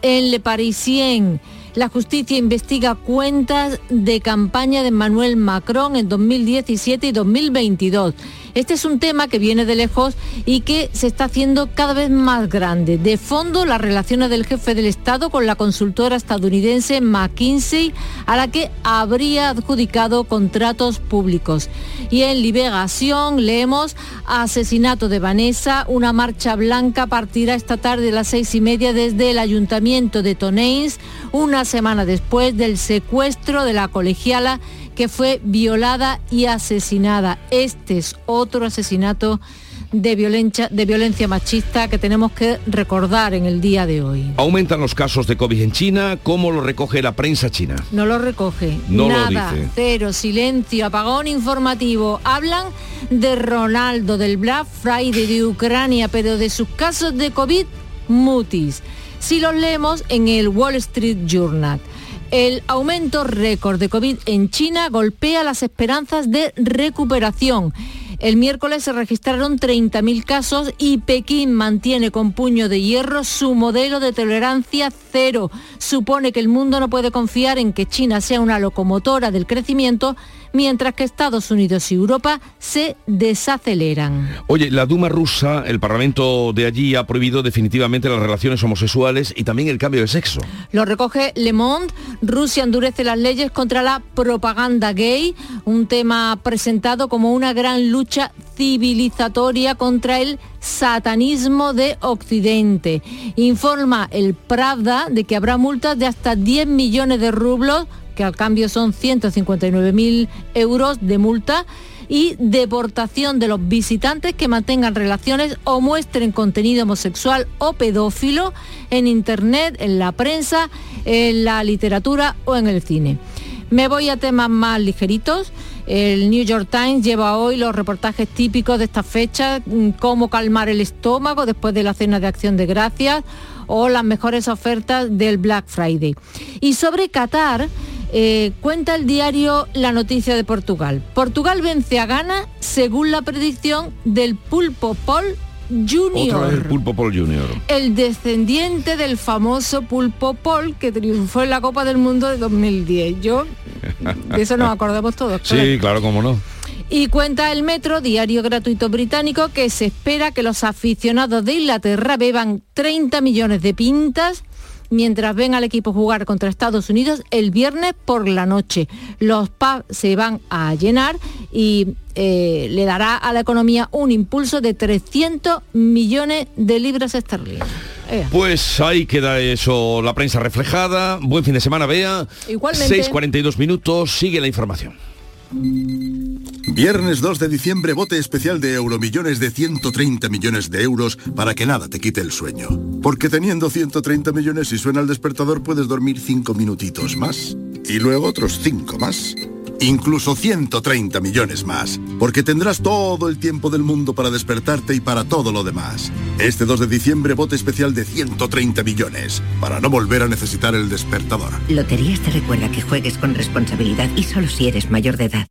Speaker 10: En Le Parisien, la justicia investiga cuentas de campaña de Emmanuel Macron en 2017 y 2022. Este es un tema que viene de lejos y que se está haciendo cada vez más grande. De fondo, las relaciones del jefe del Estado con la consultora estadounidense McKinsey, a la que habría adjudicado contratos públicos. Y en Liberación leemos asesinato de Vanessa. Una marcha blanca partirá esta tarde a las seis y media desde el ayuntamiento de Tonneins, una semana después del secuestro de la colegiala que fue violada y asesinada. Este es otro asesinato de violencia, de violencia machista que tenemos que recordar en el día de hoy.
Speaker 27: Aumentan los casos de COVID en China, ¿cómo lo recoge la prensa china?
Speaker 10: No lo recoge.
Speaker 27: No
Speaker 10: Nada,
Speaker 27: lo dice.
Speaker 10: cero, silencio, apagón informativo. Hablan de Ronaldo, del Black Friday, de Ucrania, pero de sus casos de COVID, mutis. Si los leemos en el Wall Street Journal. El aumento récord de COVID en China golpea las esperanzas de recuperación. El miércoles se registraron 30.000 casos y Pekín mantiene con puño de hierro su modelo de tolerancia cero. Supone que el mundo no puede confiar en que China sea una locomotora del crecimiento, mientras que Estados Unidos y Europa se desaceleran.
Speaker 27: Oye, la Duma rusa, el Parlamento de allí ha prohibido definitivamente las relaciones homosexuales y también el cambio de sexo.
Speaker 10: Lo recoge Le Monde. Rusia endurece las leyes contra la propaganda gay, un tema presentado como una gran lucha civilizatoria contra el satanismo de Occidente. Informa el Pravda de que habrá multas de hasta 10 millones de rublos, que al cambio son 159.000 euros de multa y deportación de los visitantes que mantengan relaciones o muestren contenido homosexual o pedófilo en Internet, en la prensa, en la literatura o en el cine. Me voy a temas más ligeritos. El New York Times lleva hoy los reportajes típicos de esta fecha, mm, cómo calmar el estómago después de la cena de acción de gracias o las mejores ofertas del Black Friday. Y sobre Qatar, eh, cuenta el diario La Noticia de Portugal. Portugal vence a Ghana según la predicción del Pulpo Paul Junior.
Speaker 27: Otra vez el Pulpo Paul Junior.
Speaker 10: El descendiente del famoso Pulpo Paul que triunfó en la Copa del Mundo de 2010. Yo, de eso nos acordamos todos. claro.
Speaker 27: Sí, claro, cómo no.
Speaker 10: Y cuenta el Metro, diario gratuito británico, que se espera que los aficionados de Inglaterra beban 30 millones de pintas mientras ven al equipo jugar contra Estados Unidos el viernes por la noche. Los pubs se van a llenar y eh, le dará a la economía un impulso de 300 millones de libras esterlinas.
Speaker 27: Pues ahí queda eso, la prensa reflejada. Buen fin de semana, Bea.
Speaker 10: Igualmente.
Speaker 27: 6.42 minutos, sigue la información.
Speaker 14: Viernes 2 de diciembre, bote especial de Euromillones de 130 millones de euros para que nada te quite el sueño. Porque teniendo 130 millones y suena el despertador puedes dormir 5 minutitos más. Y luego otros 5 más. Incluso 130 millones más. Porque tendrás todo el tiempo del mundo para despertarte y para todo lo demás. Este 2 de diciembre, bote especial de 130 millones. Para no volver a necesitar el despertador.
Speaker 15: Loterías te recuerda que juegues con responsabilidad y solo si eres mayor de edad.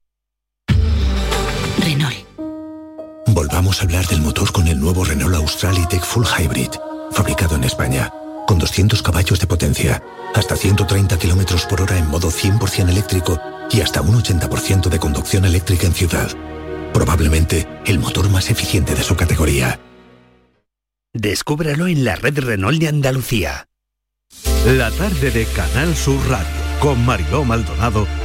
Speaker 37: Volvamos a hablar del motor con el nuevo Renault Australitech Full Hybrid, fabricado en España, con 200 caballos de potencia, hasta 130 kilómetros por hora en modo 100% eléctrico y hasta un 80% de conducción eléctrica en ciudad. Probablemente el motor más eficiente de su categoría.
Speaker 38: Descúbralo en la red Renault de Andalucía.
Speaker 25: La tarde de Canal Sur Radio con Mariló Maldonado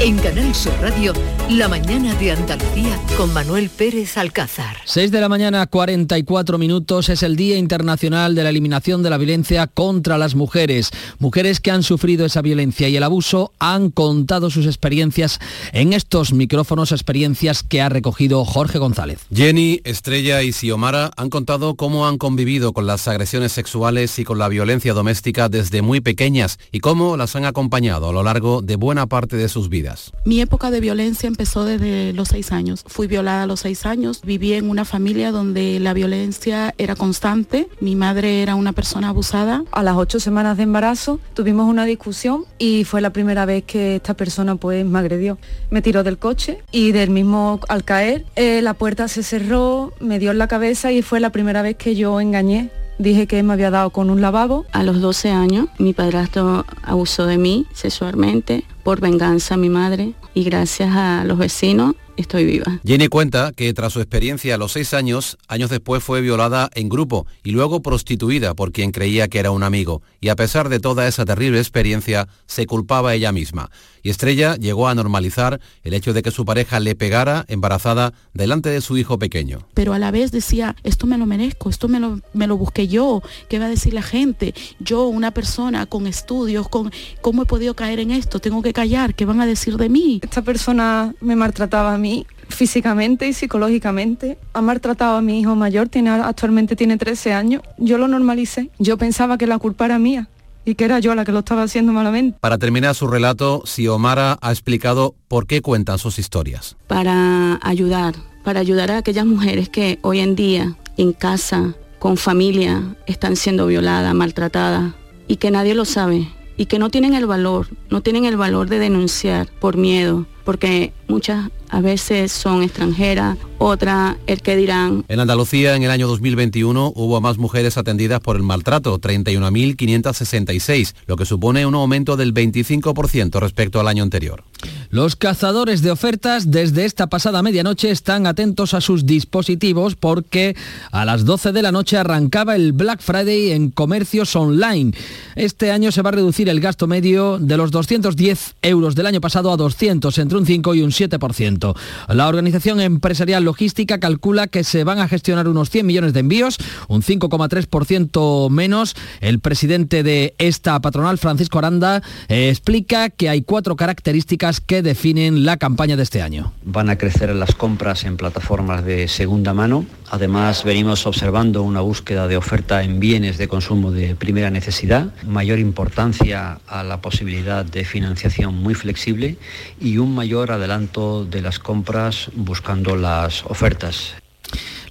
Speaker 31: En Canal Sur Radio, La mañana de Andalucía con Manuel Pérez Alcázar.
Speaker 5: 6 de la mañana, 44 minutos, es el Día Internacional de la Eliminación de la Violencia contra las Mujeres. Mujeres que han sufrido esa violencia y el abuso han contado sus experiencias en estos micrófonos, experiencias que ha recogido Jorge González.
Speaker 9: Jenny, Estrella y Xiomara han contado cómo han convivido con las agresiones sexuales y con la violencia doméstica desde muy pequeñas y cómo las han acompañado a lo largo de buena parte de sus vidas.
Speaker 39: Mi época de violencia empezó desde los seis años. Fui violada a los seis años. Viví en una familia donde la violencia era constante. Mi madre era una persona abusada.
Speaker 40: A las ocho semanas de embarazo tuvimos una discusión y fue la primera vez que esta persona pues me agredió. Me tiró del coche y del mismo al caer eh, la puerta se cerró, me dio en la cabeza y fue la primera vez que yo engañé Dije que me había dado con un lavabo.
Speaker 39: A los 12 años mi padrastro abusó de mí sexualmente por venganza a mi madre y gracias a los vecinos estoy viva.
Speaker 9: Jenny cuenta que tras su experiencia a los seis años, años después fue violada en grupo y luego prostituida por quien creía que era un amigo. Y a pesar de toda esa terrible experiencia, se culpaba ella misma. Y Estrella llegó a normalizar el hecho de que su pareja le pegara embarazada delante de su hijo pequeño.
Speaker 39: Pero a la vez decía, esto me lo merezco, esto me lo, me lo busqué yo, ¿qué va a decir la gente? Yo, una persona con estudios, con cómo he podido caer en esto, tengo que callar, ¿qué van a decir de mí?
Speaker 40: Esta persona me maltrataba a mí físicamente y psicológicamente. Ha maltratado a mi hijo mayor, tiene, actualmente tiene 13 años. Yo lo normalicé. Yo pensaba que la culpa era mía y que era yo la que lo estaba haciendo malamente.
Speaker 9: Para terminar su relato, Xiomara ha explicado por qué cuentan sus historias.
Speaker 39: Para ayudar, para ayudar a aquellas mujeres que hoy en día, en casa, con familia, están siendo violadas, maltratadas y que nadie lo sabe y que no tienen el valor, no tienen el valor de denunciar por miedo, porque muchas a veces son extranjeras, otra el que dirán.
Speaker 9: En Andalucía en el año 2021 hubo más mujeres atendidas por el maltrato, 31.566, lo que supone un aumento del 25% respecto al año anterior.
Speaker 5: Los cazadores de ofertas desde esta pasada medianoche están atentos a sus dispositivos porque a las 12 de la noche arrancaba el Black Friday en comercios online. Este año se va a reducir el gasto medio de los 210 euros del año pasado a 200, entre un 5 y un 7%. La organización empresarial logística calcula que se van a gestionar unos 100 millones de envíos, un 5,3% menos. El presidente de esta patronal, Francisco Aranda, eh, explica que hay cuatro características que definen la campaña de este año.
Speaker 41: Van a crecer las compras en plataformas de segunda mano. Además, venimos observando una búsqueda de oferta en bienes de consumo de primera necesidad, mayor importancia a la posibilidad de financiación muy flexible y un mayor adelanto de las compras buscando las ofertas.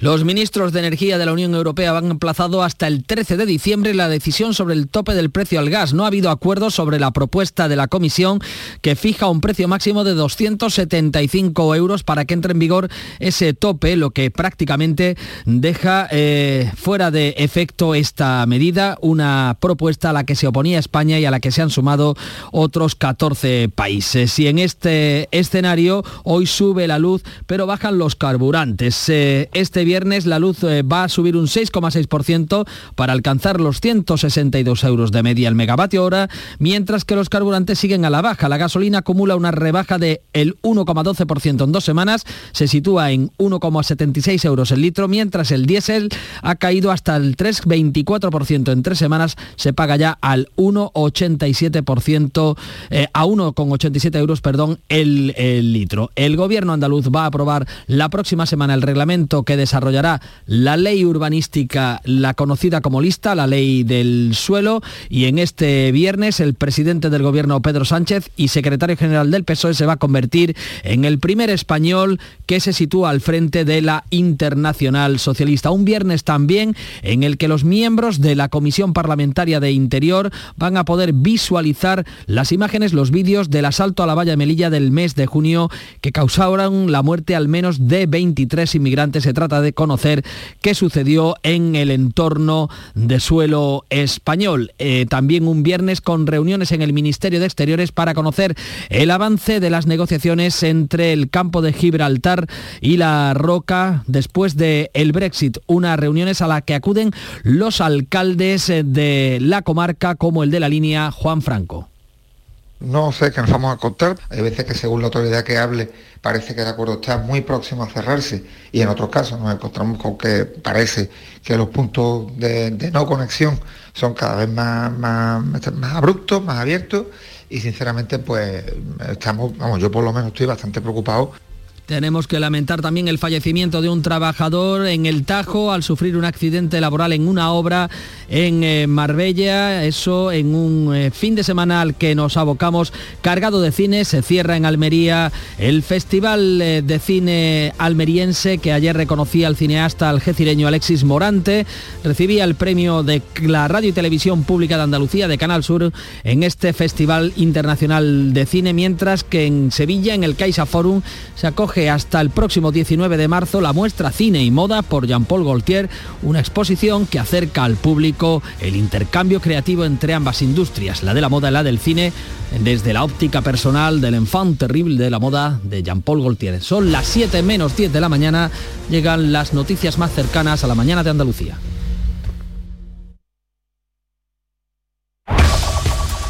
Speaker 5: Los ministros de Energía de la Unión Europea han emplazado hasta el 13 de diciembre la decisión sobre el tope del precio al gas. No ha habido acuerdo sobre la propuesta de la Comisión que fija un precio máximo de 275 euros para que entre en vigor ese tope, lo que prácticamente deja eh, fuera de efecto esta medida, una propuesta a la que se oponía España y a la que se han sumado otros 14 países. Y en este escenario hoy sube la luz, pero bajan los carburantes. Eh, este viernes la luz eh, va a subir un 6,6% para alcanzar los 162 euros de media el megavatio hora, mientras que los carburantes siguen a la baja. La gasolina acumula una rebaja del 1,12% en dos semanas, se sitúa en 1,76 euros el litro, mientras el diésel ha caído hasta el 3,24% en tres semanas, se paga ya al 1,87%, eh, a 1,87 euros, perdón, el, el litro. El gobierno andaluz va a aprobar la próxima semana el reglamento que desarrolla desarrollará la ley urbanística, la conocida como lista, la ley del suelo, y en este viernes el presidente del gobierno Pedro Sánchez y secretario general del PSOE se va a convertir en el primer español que se sitúa al frente de la Internacional Socialista. Un viernes también en el que los miembros de la Comisión Parlamentaria de Interior van a poder visualizar las imágenes, los vídeos del asalto a la valla Melilla del mes de junio que causaron la muerte al menos de 23 inmigrantes. Se trata de conocer qué sucedió en el entorno de suelo español. Eh, también un viernes con reuniones en el Ministerio de Exteriores para conocer el avance de las negociaciones entre el campo de Gibraltar y la Roca después del el Brexit. Unas reuniones a las que acuden los alcaldes de la comarca como el de la línea Juan Franco.
Speaker 42: No sé qué nos vamos a contar. Hay veces que según la autoridad que hable parece que el acuerdo está muy próximo a cerrarse y en otros casos nos encontramos con que parece que los puntos de, no conexión son cada vez más, más, más abruptos, más abiertos y sinceramente pues estamos, vamos, yo por lo menos estoy bastante preocupado
Speaker 5: tenemos que lamentar también el fallecimiento de un trabajador en el Tajo al sufrir un accidente laboral en una obra en eh, Marbella, eso en un eh, fin de semana al que nos abocamos. Cargado de cine, se cierra en Almería el Festival eh, de Cine Almeriense que ayer reconocía al cineasta algecireño Alexis Morante, recibía el premio de la Radio y Televisión Pública de Andalucía de Canal Sur en este Festival Internacional de Cine, mientras que en Sevilla, en el Caixa Forum, se acoge hasta el próximo 19 de marzo la muestra Cine y Moda por Jean-Paul Gaultier, una exposición que acerca al público el intercambio creativo entre ambas industrias, la de la moda y la del cine, desde la óptica personal del enfant terrible de la moda de Jean-Paul Gaultier. Son las 7 menos 10 de la mañana, llegan las noticias más cercanas a la mañana de Andalucía.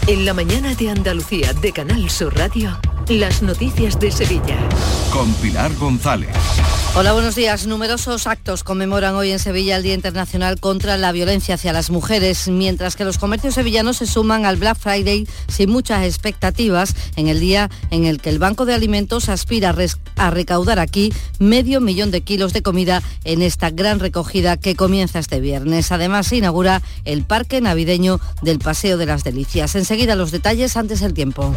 Speaker 43: En la mañana de Andalucía de Canal Sur Radio. Las noticias de Sevilla.
Speaker 44: Con Pilar González.
Speaker 45: Hola, buenos días. Numerosos actos conmemoran hoy en Sevilla el Día Internacional contra la Violencia hacia las Mujeres, mientras que los comercios sevillanos se suman al Black Friday sin muchas expectativas en el día en el que el Banco de Alimentos aspira a recaudar aquí medio millón de kilos de comida en esta gran recogida que comienza este viernes. Además, se inaugura el Parque Navideño del Paseo de las Delicias. Enseguida los detalles antes del tiempo.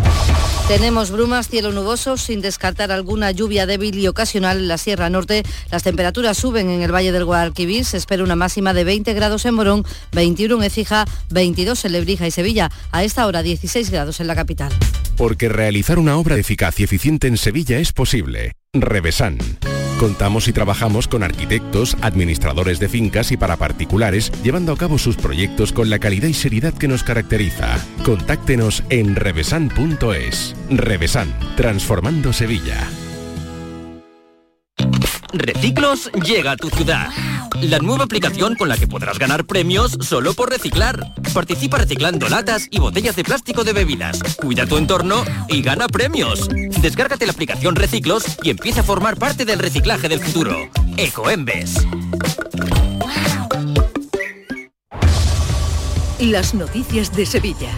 Speaker 45: Tenemos brumas, cielo nuboso, sin descartar alguna lluvia débil y ocasional en la Sierra Norte. Las temperaturas suben en el Valle del Guadalquivir. Se espera una máxima de 20 grados en Morón, 21 en Écija, 22 en Lebrija y Sevilla. A esta hora 16 grados en la capital.
Speaker 46: Porque realizar una obra eficaz y eficiente en Sevilla es posible. Revesan. Contamos y trabajamos con arquitectos, administradores de fincas y para particulares, llevando a cabo sus proyectos con la calidad y seriedad que nos caracteriza. Contáctenos en revesan.es. Revesan, transformando Sevilla.
Speaker 47: Reciclos llega a tu ciudad. La nueva aplicación con la que podrás ganar premios solo por reciclar. Participa reciclando latas y botellas de plástico de bebidas. Cuida tu entorno y gana premios. Descárgate la aplicación Reciclos y empieza a formar parte del reciclaje del futuro. Ecoembes.
Speaker 43: Las noticias de Sevilla.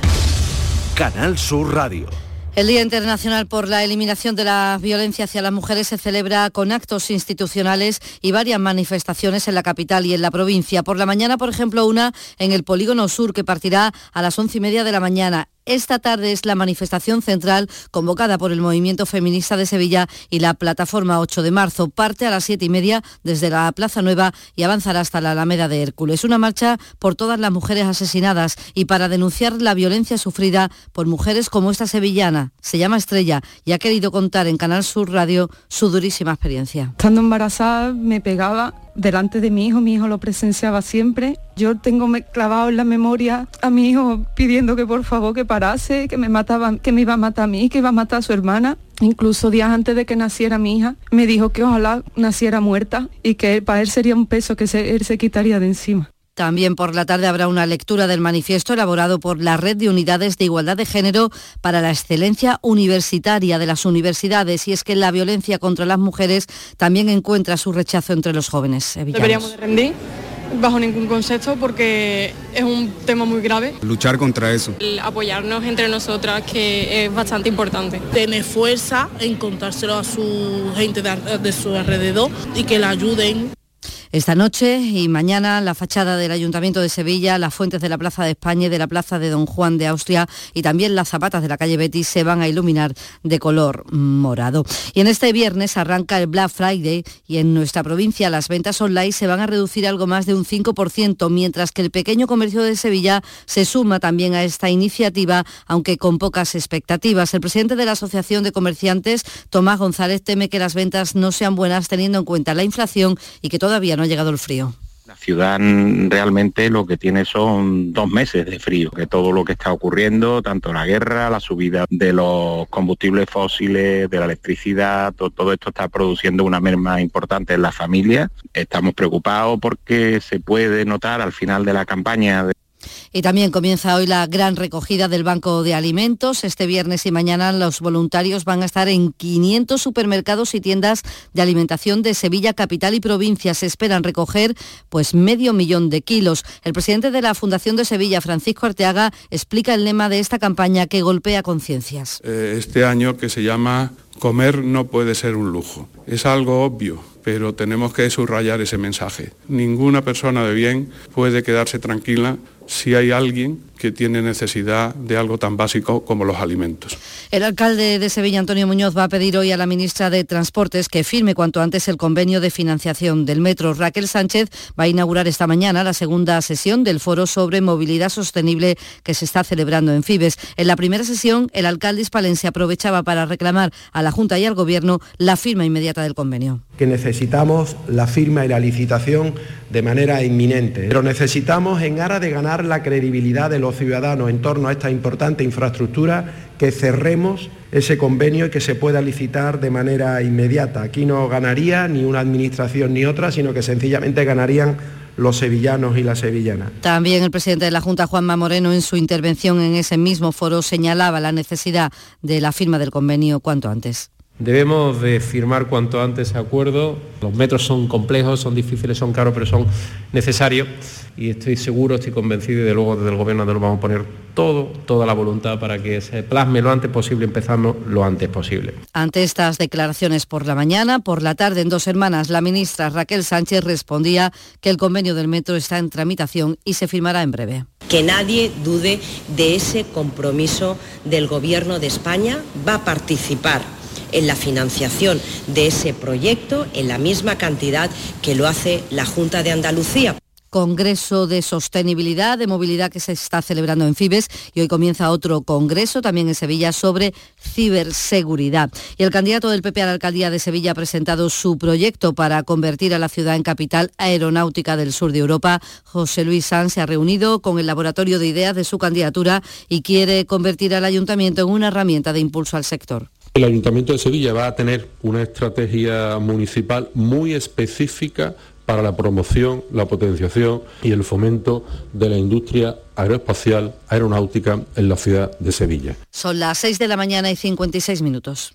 Speaker 44: Canal Sur Radio.
Speaker 45: El Día Internacional por la Eliminación de la Violencia hacia las Mujeres se celebra con actos institucionales y varias manifestaciones en la capital y en la provincia. Por la mañana, por ejemplo, una en el Polígono Sur que partirá a las once y media de la mañana. Esta tarde es la manifestación central convocada por el Movimiento Feminista de Sevilla y la Plataforma 8 de marzo. Parte a las siete y media desde la Plaza Nueva y avanzará hasta la Alameda de Hércules. Una marcha por todas las mujeres asesinadas y para denunciar la violencia sufrida por mujeres como esta sevillana. Se llama Estrella y ha querido contar en Canal Sur Radio su durísima experiencia.
Speaker 40: Estando embarazada me pegaba delante de mi hijo, mi hijo lo presenciaba siempre. Yo tengo clavado en la memoria a mi hijo pidiendo que por favor que parase, que me mataban, que me iba a matar a mí, que iba a matar a su hermana. Incluso días antes de que naciera mi hija, me dijo que ojalá naciera muerta y que para él sería un peso que él se quitaría de encima.
Speaker 45: También por la tarde habrá una lectura del manifiesto elaborado por la Red de Unidades de Igualdad de Género para la Excelencia Universitaria de las Universidades. Y es que la violencia contra las mujeres también encuentra su rechazo entre los jóvenes sevillanos.
Speaker 48: Deberíamos de rendir bajo ningún concepto porque es un tema muy grave.
Speaker 49: Luchar contra eso.
Speaker 48: El apoyarnos entre nosotras que es bastante importante.
Speaker 50: Tener fuerza, encontrárselo a su gente de, de su alrededor y que la ayuden.
Speaker 45: Esta noche y mañana la fachada del Ayuntamiento de Sevilla, las fuentes de la Plaza de España y de la Plaza de Don Juan de Austria y también las zapatas de la calle Betis se van a iluminar de color morado. Y en este viernes arranca el Black Friday y en nuestra provincia las ventas online se van a reducir algo más de un 5%, mientras que el pequeño comercio de Sevilla se suma también a esta iniciativa, aunque con pocas expectativas. El presidente de la Asociación de Comerciantes, Tomás González, teme que las ventas no sean buenas teniendo en cuenta la inflación y que todavía no ha llegado el frío.
Speaker 51: La ciudad realmente lo que tiene son dos meses de frío, que todo lo que está ocurriendo, tanto la guerra, la subida de los combustibles fósiles, de la electricidad, todo, esto está produciendo una merma importante en las familias. Estamos preocupados porque se puede notar al final de la campaña
Speaker 45: Y también comienza hoy la gran recogida del Banco de Alimentos. Este viernes y mañana los voluntarios van a estar en 500 supermercados y tiendas de alimentación de Sevilla, capital y provincia. Se esperan recoger pues medio millón de kilos. El presidente de la Fundación de Sevilla, Francisco Arteaga, explica el lema de esta campaña que golpea conciencias.
Speaker 52: Eh, este año que se llama Comer no puede ser un lujo. Es algo obvio, pero tenemos que subrayar ese mensaje. Ninguna persona de bien puede quedarse tranquila si hay alguien que tiene necesidad de algo tan básico como los alimentos.
Speaker 45: El alcalde de Sevilla, Antonio Muñoz, va a pedir hoy a la ministra de Transportes que firme cuanto antes el convenio de financiación del metro. Raquel Sánchez va a inaugurar esta mañana la segunda sesión del foro sobre movilidad sostenible que se está celebrando en Fibes. En la primera sesión, el alcalde hispalense aprovechaba para reclamar a la Junta y al Gobierno la firma inmediata del convenio.
Speaker 53: Que necesitamos la firma y la licitación de manera inminente, pero necesitamos en aras de ganar la credibilidad de los ciudadanos en torno a esta importante infraestructura que cerremos ese convenio y que se pueda licitar de manera inmediata. Aquí no ganaría ni una administración ni otra, sino que sencillamente ganarían los sevillanos y las sevillanas.
Speaker 45: También el presidente de la Junta, Juanma Moreno, en su intervención en ese mismo foro señalaba la necesidad de la firma del convenio cuanto antes.
Speaker 54: Debemos de firmar cuanto antes ese acuerdo. Los metros son complejos, son difíciles, son caros, pero son necesarios. Y estoy seguro, estoy convencido y de luego desde el Gobierno de lo vamos a poner todo, toda la voluntad para que se plasme lo antes posible, empezando lo antes posible.
Speaker 45: Ante estas declaraciones por la mañana, por la tarde, en dos hermanas, la ministra Raquel Sánchez respondía que el convenio del metro está en tramitación y se firmará en breve.
Speaker 55: Que nadie dude de ese compromiso del Gobierno de España. Va a participar en la financiación de ese proyecto en la misma cantidad que lo hace la Junta de Andalucía.
Speaker 45: Congreso de Sostenibilidad de Movilidad que se está celebrando en Fibes y hoy comienza otro congreso también en Sevilla sobre ciberseguridad. Y el candidato del PP a la alcaldía de Sevilla ha presentado su proyecto para convertir a la ciudad en capital aeronáutica del sur de Europa. José Luis Sanz se ha reunido con el laboratorio de ideas de su candidatura y quiere convertir al ayuntamiento en una herramienta de impulso al sector.
Speaker 54: El Ayuntamiento de Sevilla va a tener una estrategia municipal muy específica para la promoción, la potenciación y el fomento de la industria aeroespacial aeronáutica en la ciudad de Sevilla.
Speaker 45: Son las 6 de la mañana y 56 minutos.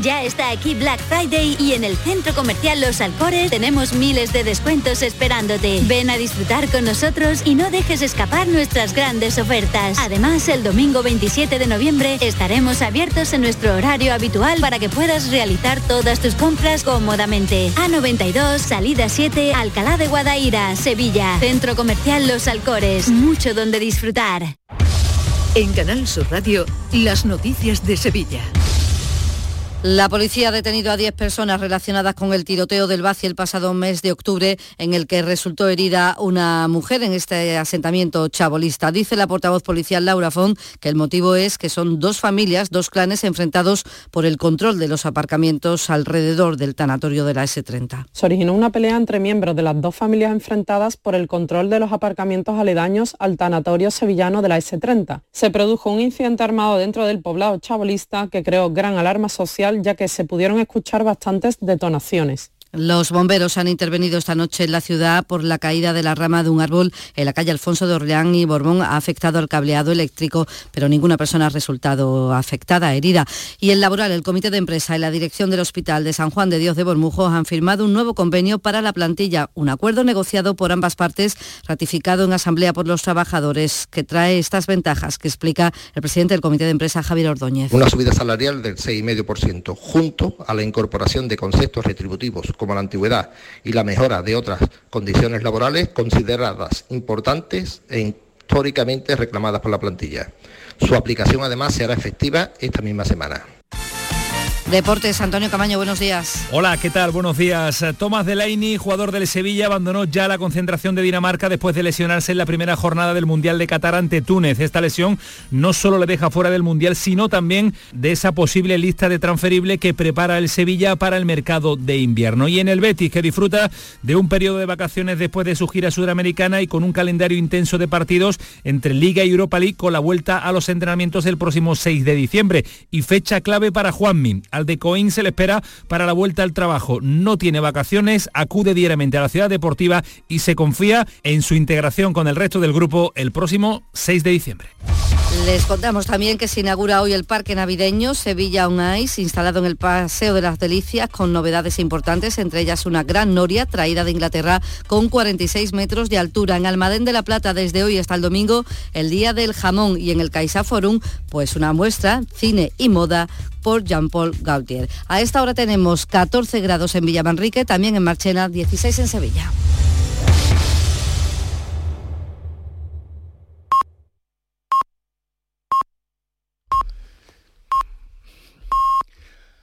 Speaker 56: Ya está aquí Black Friday y en el centro comercial Los Alcores tenemos miles de descuentos esperándote. Ven a disfrutar con nosotros y no dejes escapar nuestras grandes ofertas. Además, el domingo 27 de noviembre estaremos abiertos en nuestro horario habitual para que puedas realizar todas tus compras cómodamente. A92, salida 7, Alcalá de Guadaira, Sevilla. Centro comercial Los Alcores. Mucho donde disfrutar.
Speaker 43: En Canal Sur Radio, las noticias de Sevilla.
Speaker 45: La policía ha detenido a 10 personas relacionadas con el tiroteo del Baci el pasado mes de octubre, en el que resultó herida una mujer en este asentamiento chabolista. Dice la portavoz policial Laura Font que el motivo es que son dos familias, dos clanes enfrentados por el control de los aparcamientos alrededor del tanatorio de la S30.
Speaker 57: Se originó una pelea entre miembros de las dos familias enfrentadas por el control de los aparcamientos aledaños al tanatorio sevillano de la S30. Se produjo un incidente armado dentro del poblado chabolista que creó gran alarma social ya que se pudieron escuchar bastantes detonaciones.
Speaker 45: Los bomberos han intervenido esta noche en la ciudad por la caída de la rama de un árbol en la calle Alfonso de Orleán y Borbón. Ha afectado al cableado eléctrico, pero ninguna persona ha resultado afectada, herida. Y en laboral, el comité de empresa y la dirección del Hospital de San Juan de Dios de Bormujos han firmado un nuevo convenio para la plantilla, un acuerdo negociado por ambas partes, ratificado en asamblea por los trabajadores, que trae estas ventajas que explica el presidente del comité de empresa, Javier Ordóñez.
Speaker 58: Una subida salarial del 6,5%, junto a la incorporación de conceptos retributivos como la antigüedad y la mejora de otras condiciones laborales consideradas importantes e
Speaker 59: históricamente reclamadas por la plantilla. Su aplicación además será efectiva esta misma semana.
Speaker 45: Deportes, Antonio Camaño, buenos días.
Speaker 32: Hola, ¿qué tal? Buenos días. Tomás Delaney, jugador del Sevilla, abandonó ya la concentración de Dinamarca después de lesionarse en la primera jornada del Mundial de Qatar ante Túnez. Esta lesión no solo le deja fuera del Mundial, sino también de esa posible lista de transferible que prepara el Sevilla para el mercado de invierno. Y en el Betis, que disfruta de un periodo de vacaciones después de su gira sudamericana y con un calendario intenso de partidos entre Liga y Europa League con la vuelta a los entrenamientos el próximo 6 de diciembre. Y fecha clave para Juanmi al de Coín se le espera para la vuelta al trabajo. No tiene vacaciones, acude diariamente a la ciudad deportiva y se confía en su integración con el resto del grupo el próximo 6 de diciembre.
Speaker 45: Les contamos también que se inaugura hoy el Parque Navideño Sevilla On Ice, instalado en el Paseo de las Delicias, con novedades importantes, entre ellas una gran noria traída de Inglaterra con 46 metros de altura. En Almadén de la Plata, desde hoy hasta el domingo, el Día del Jamón y en el Caixa Forum, pues una muestra, cine y moda por Jean-Paul Gaultier. A esta hora tenemos 14 grados en Villamanrique, también en Marchena, 16 en Sevilla.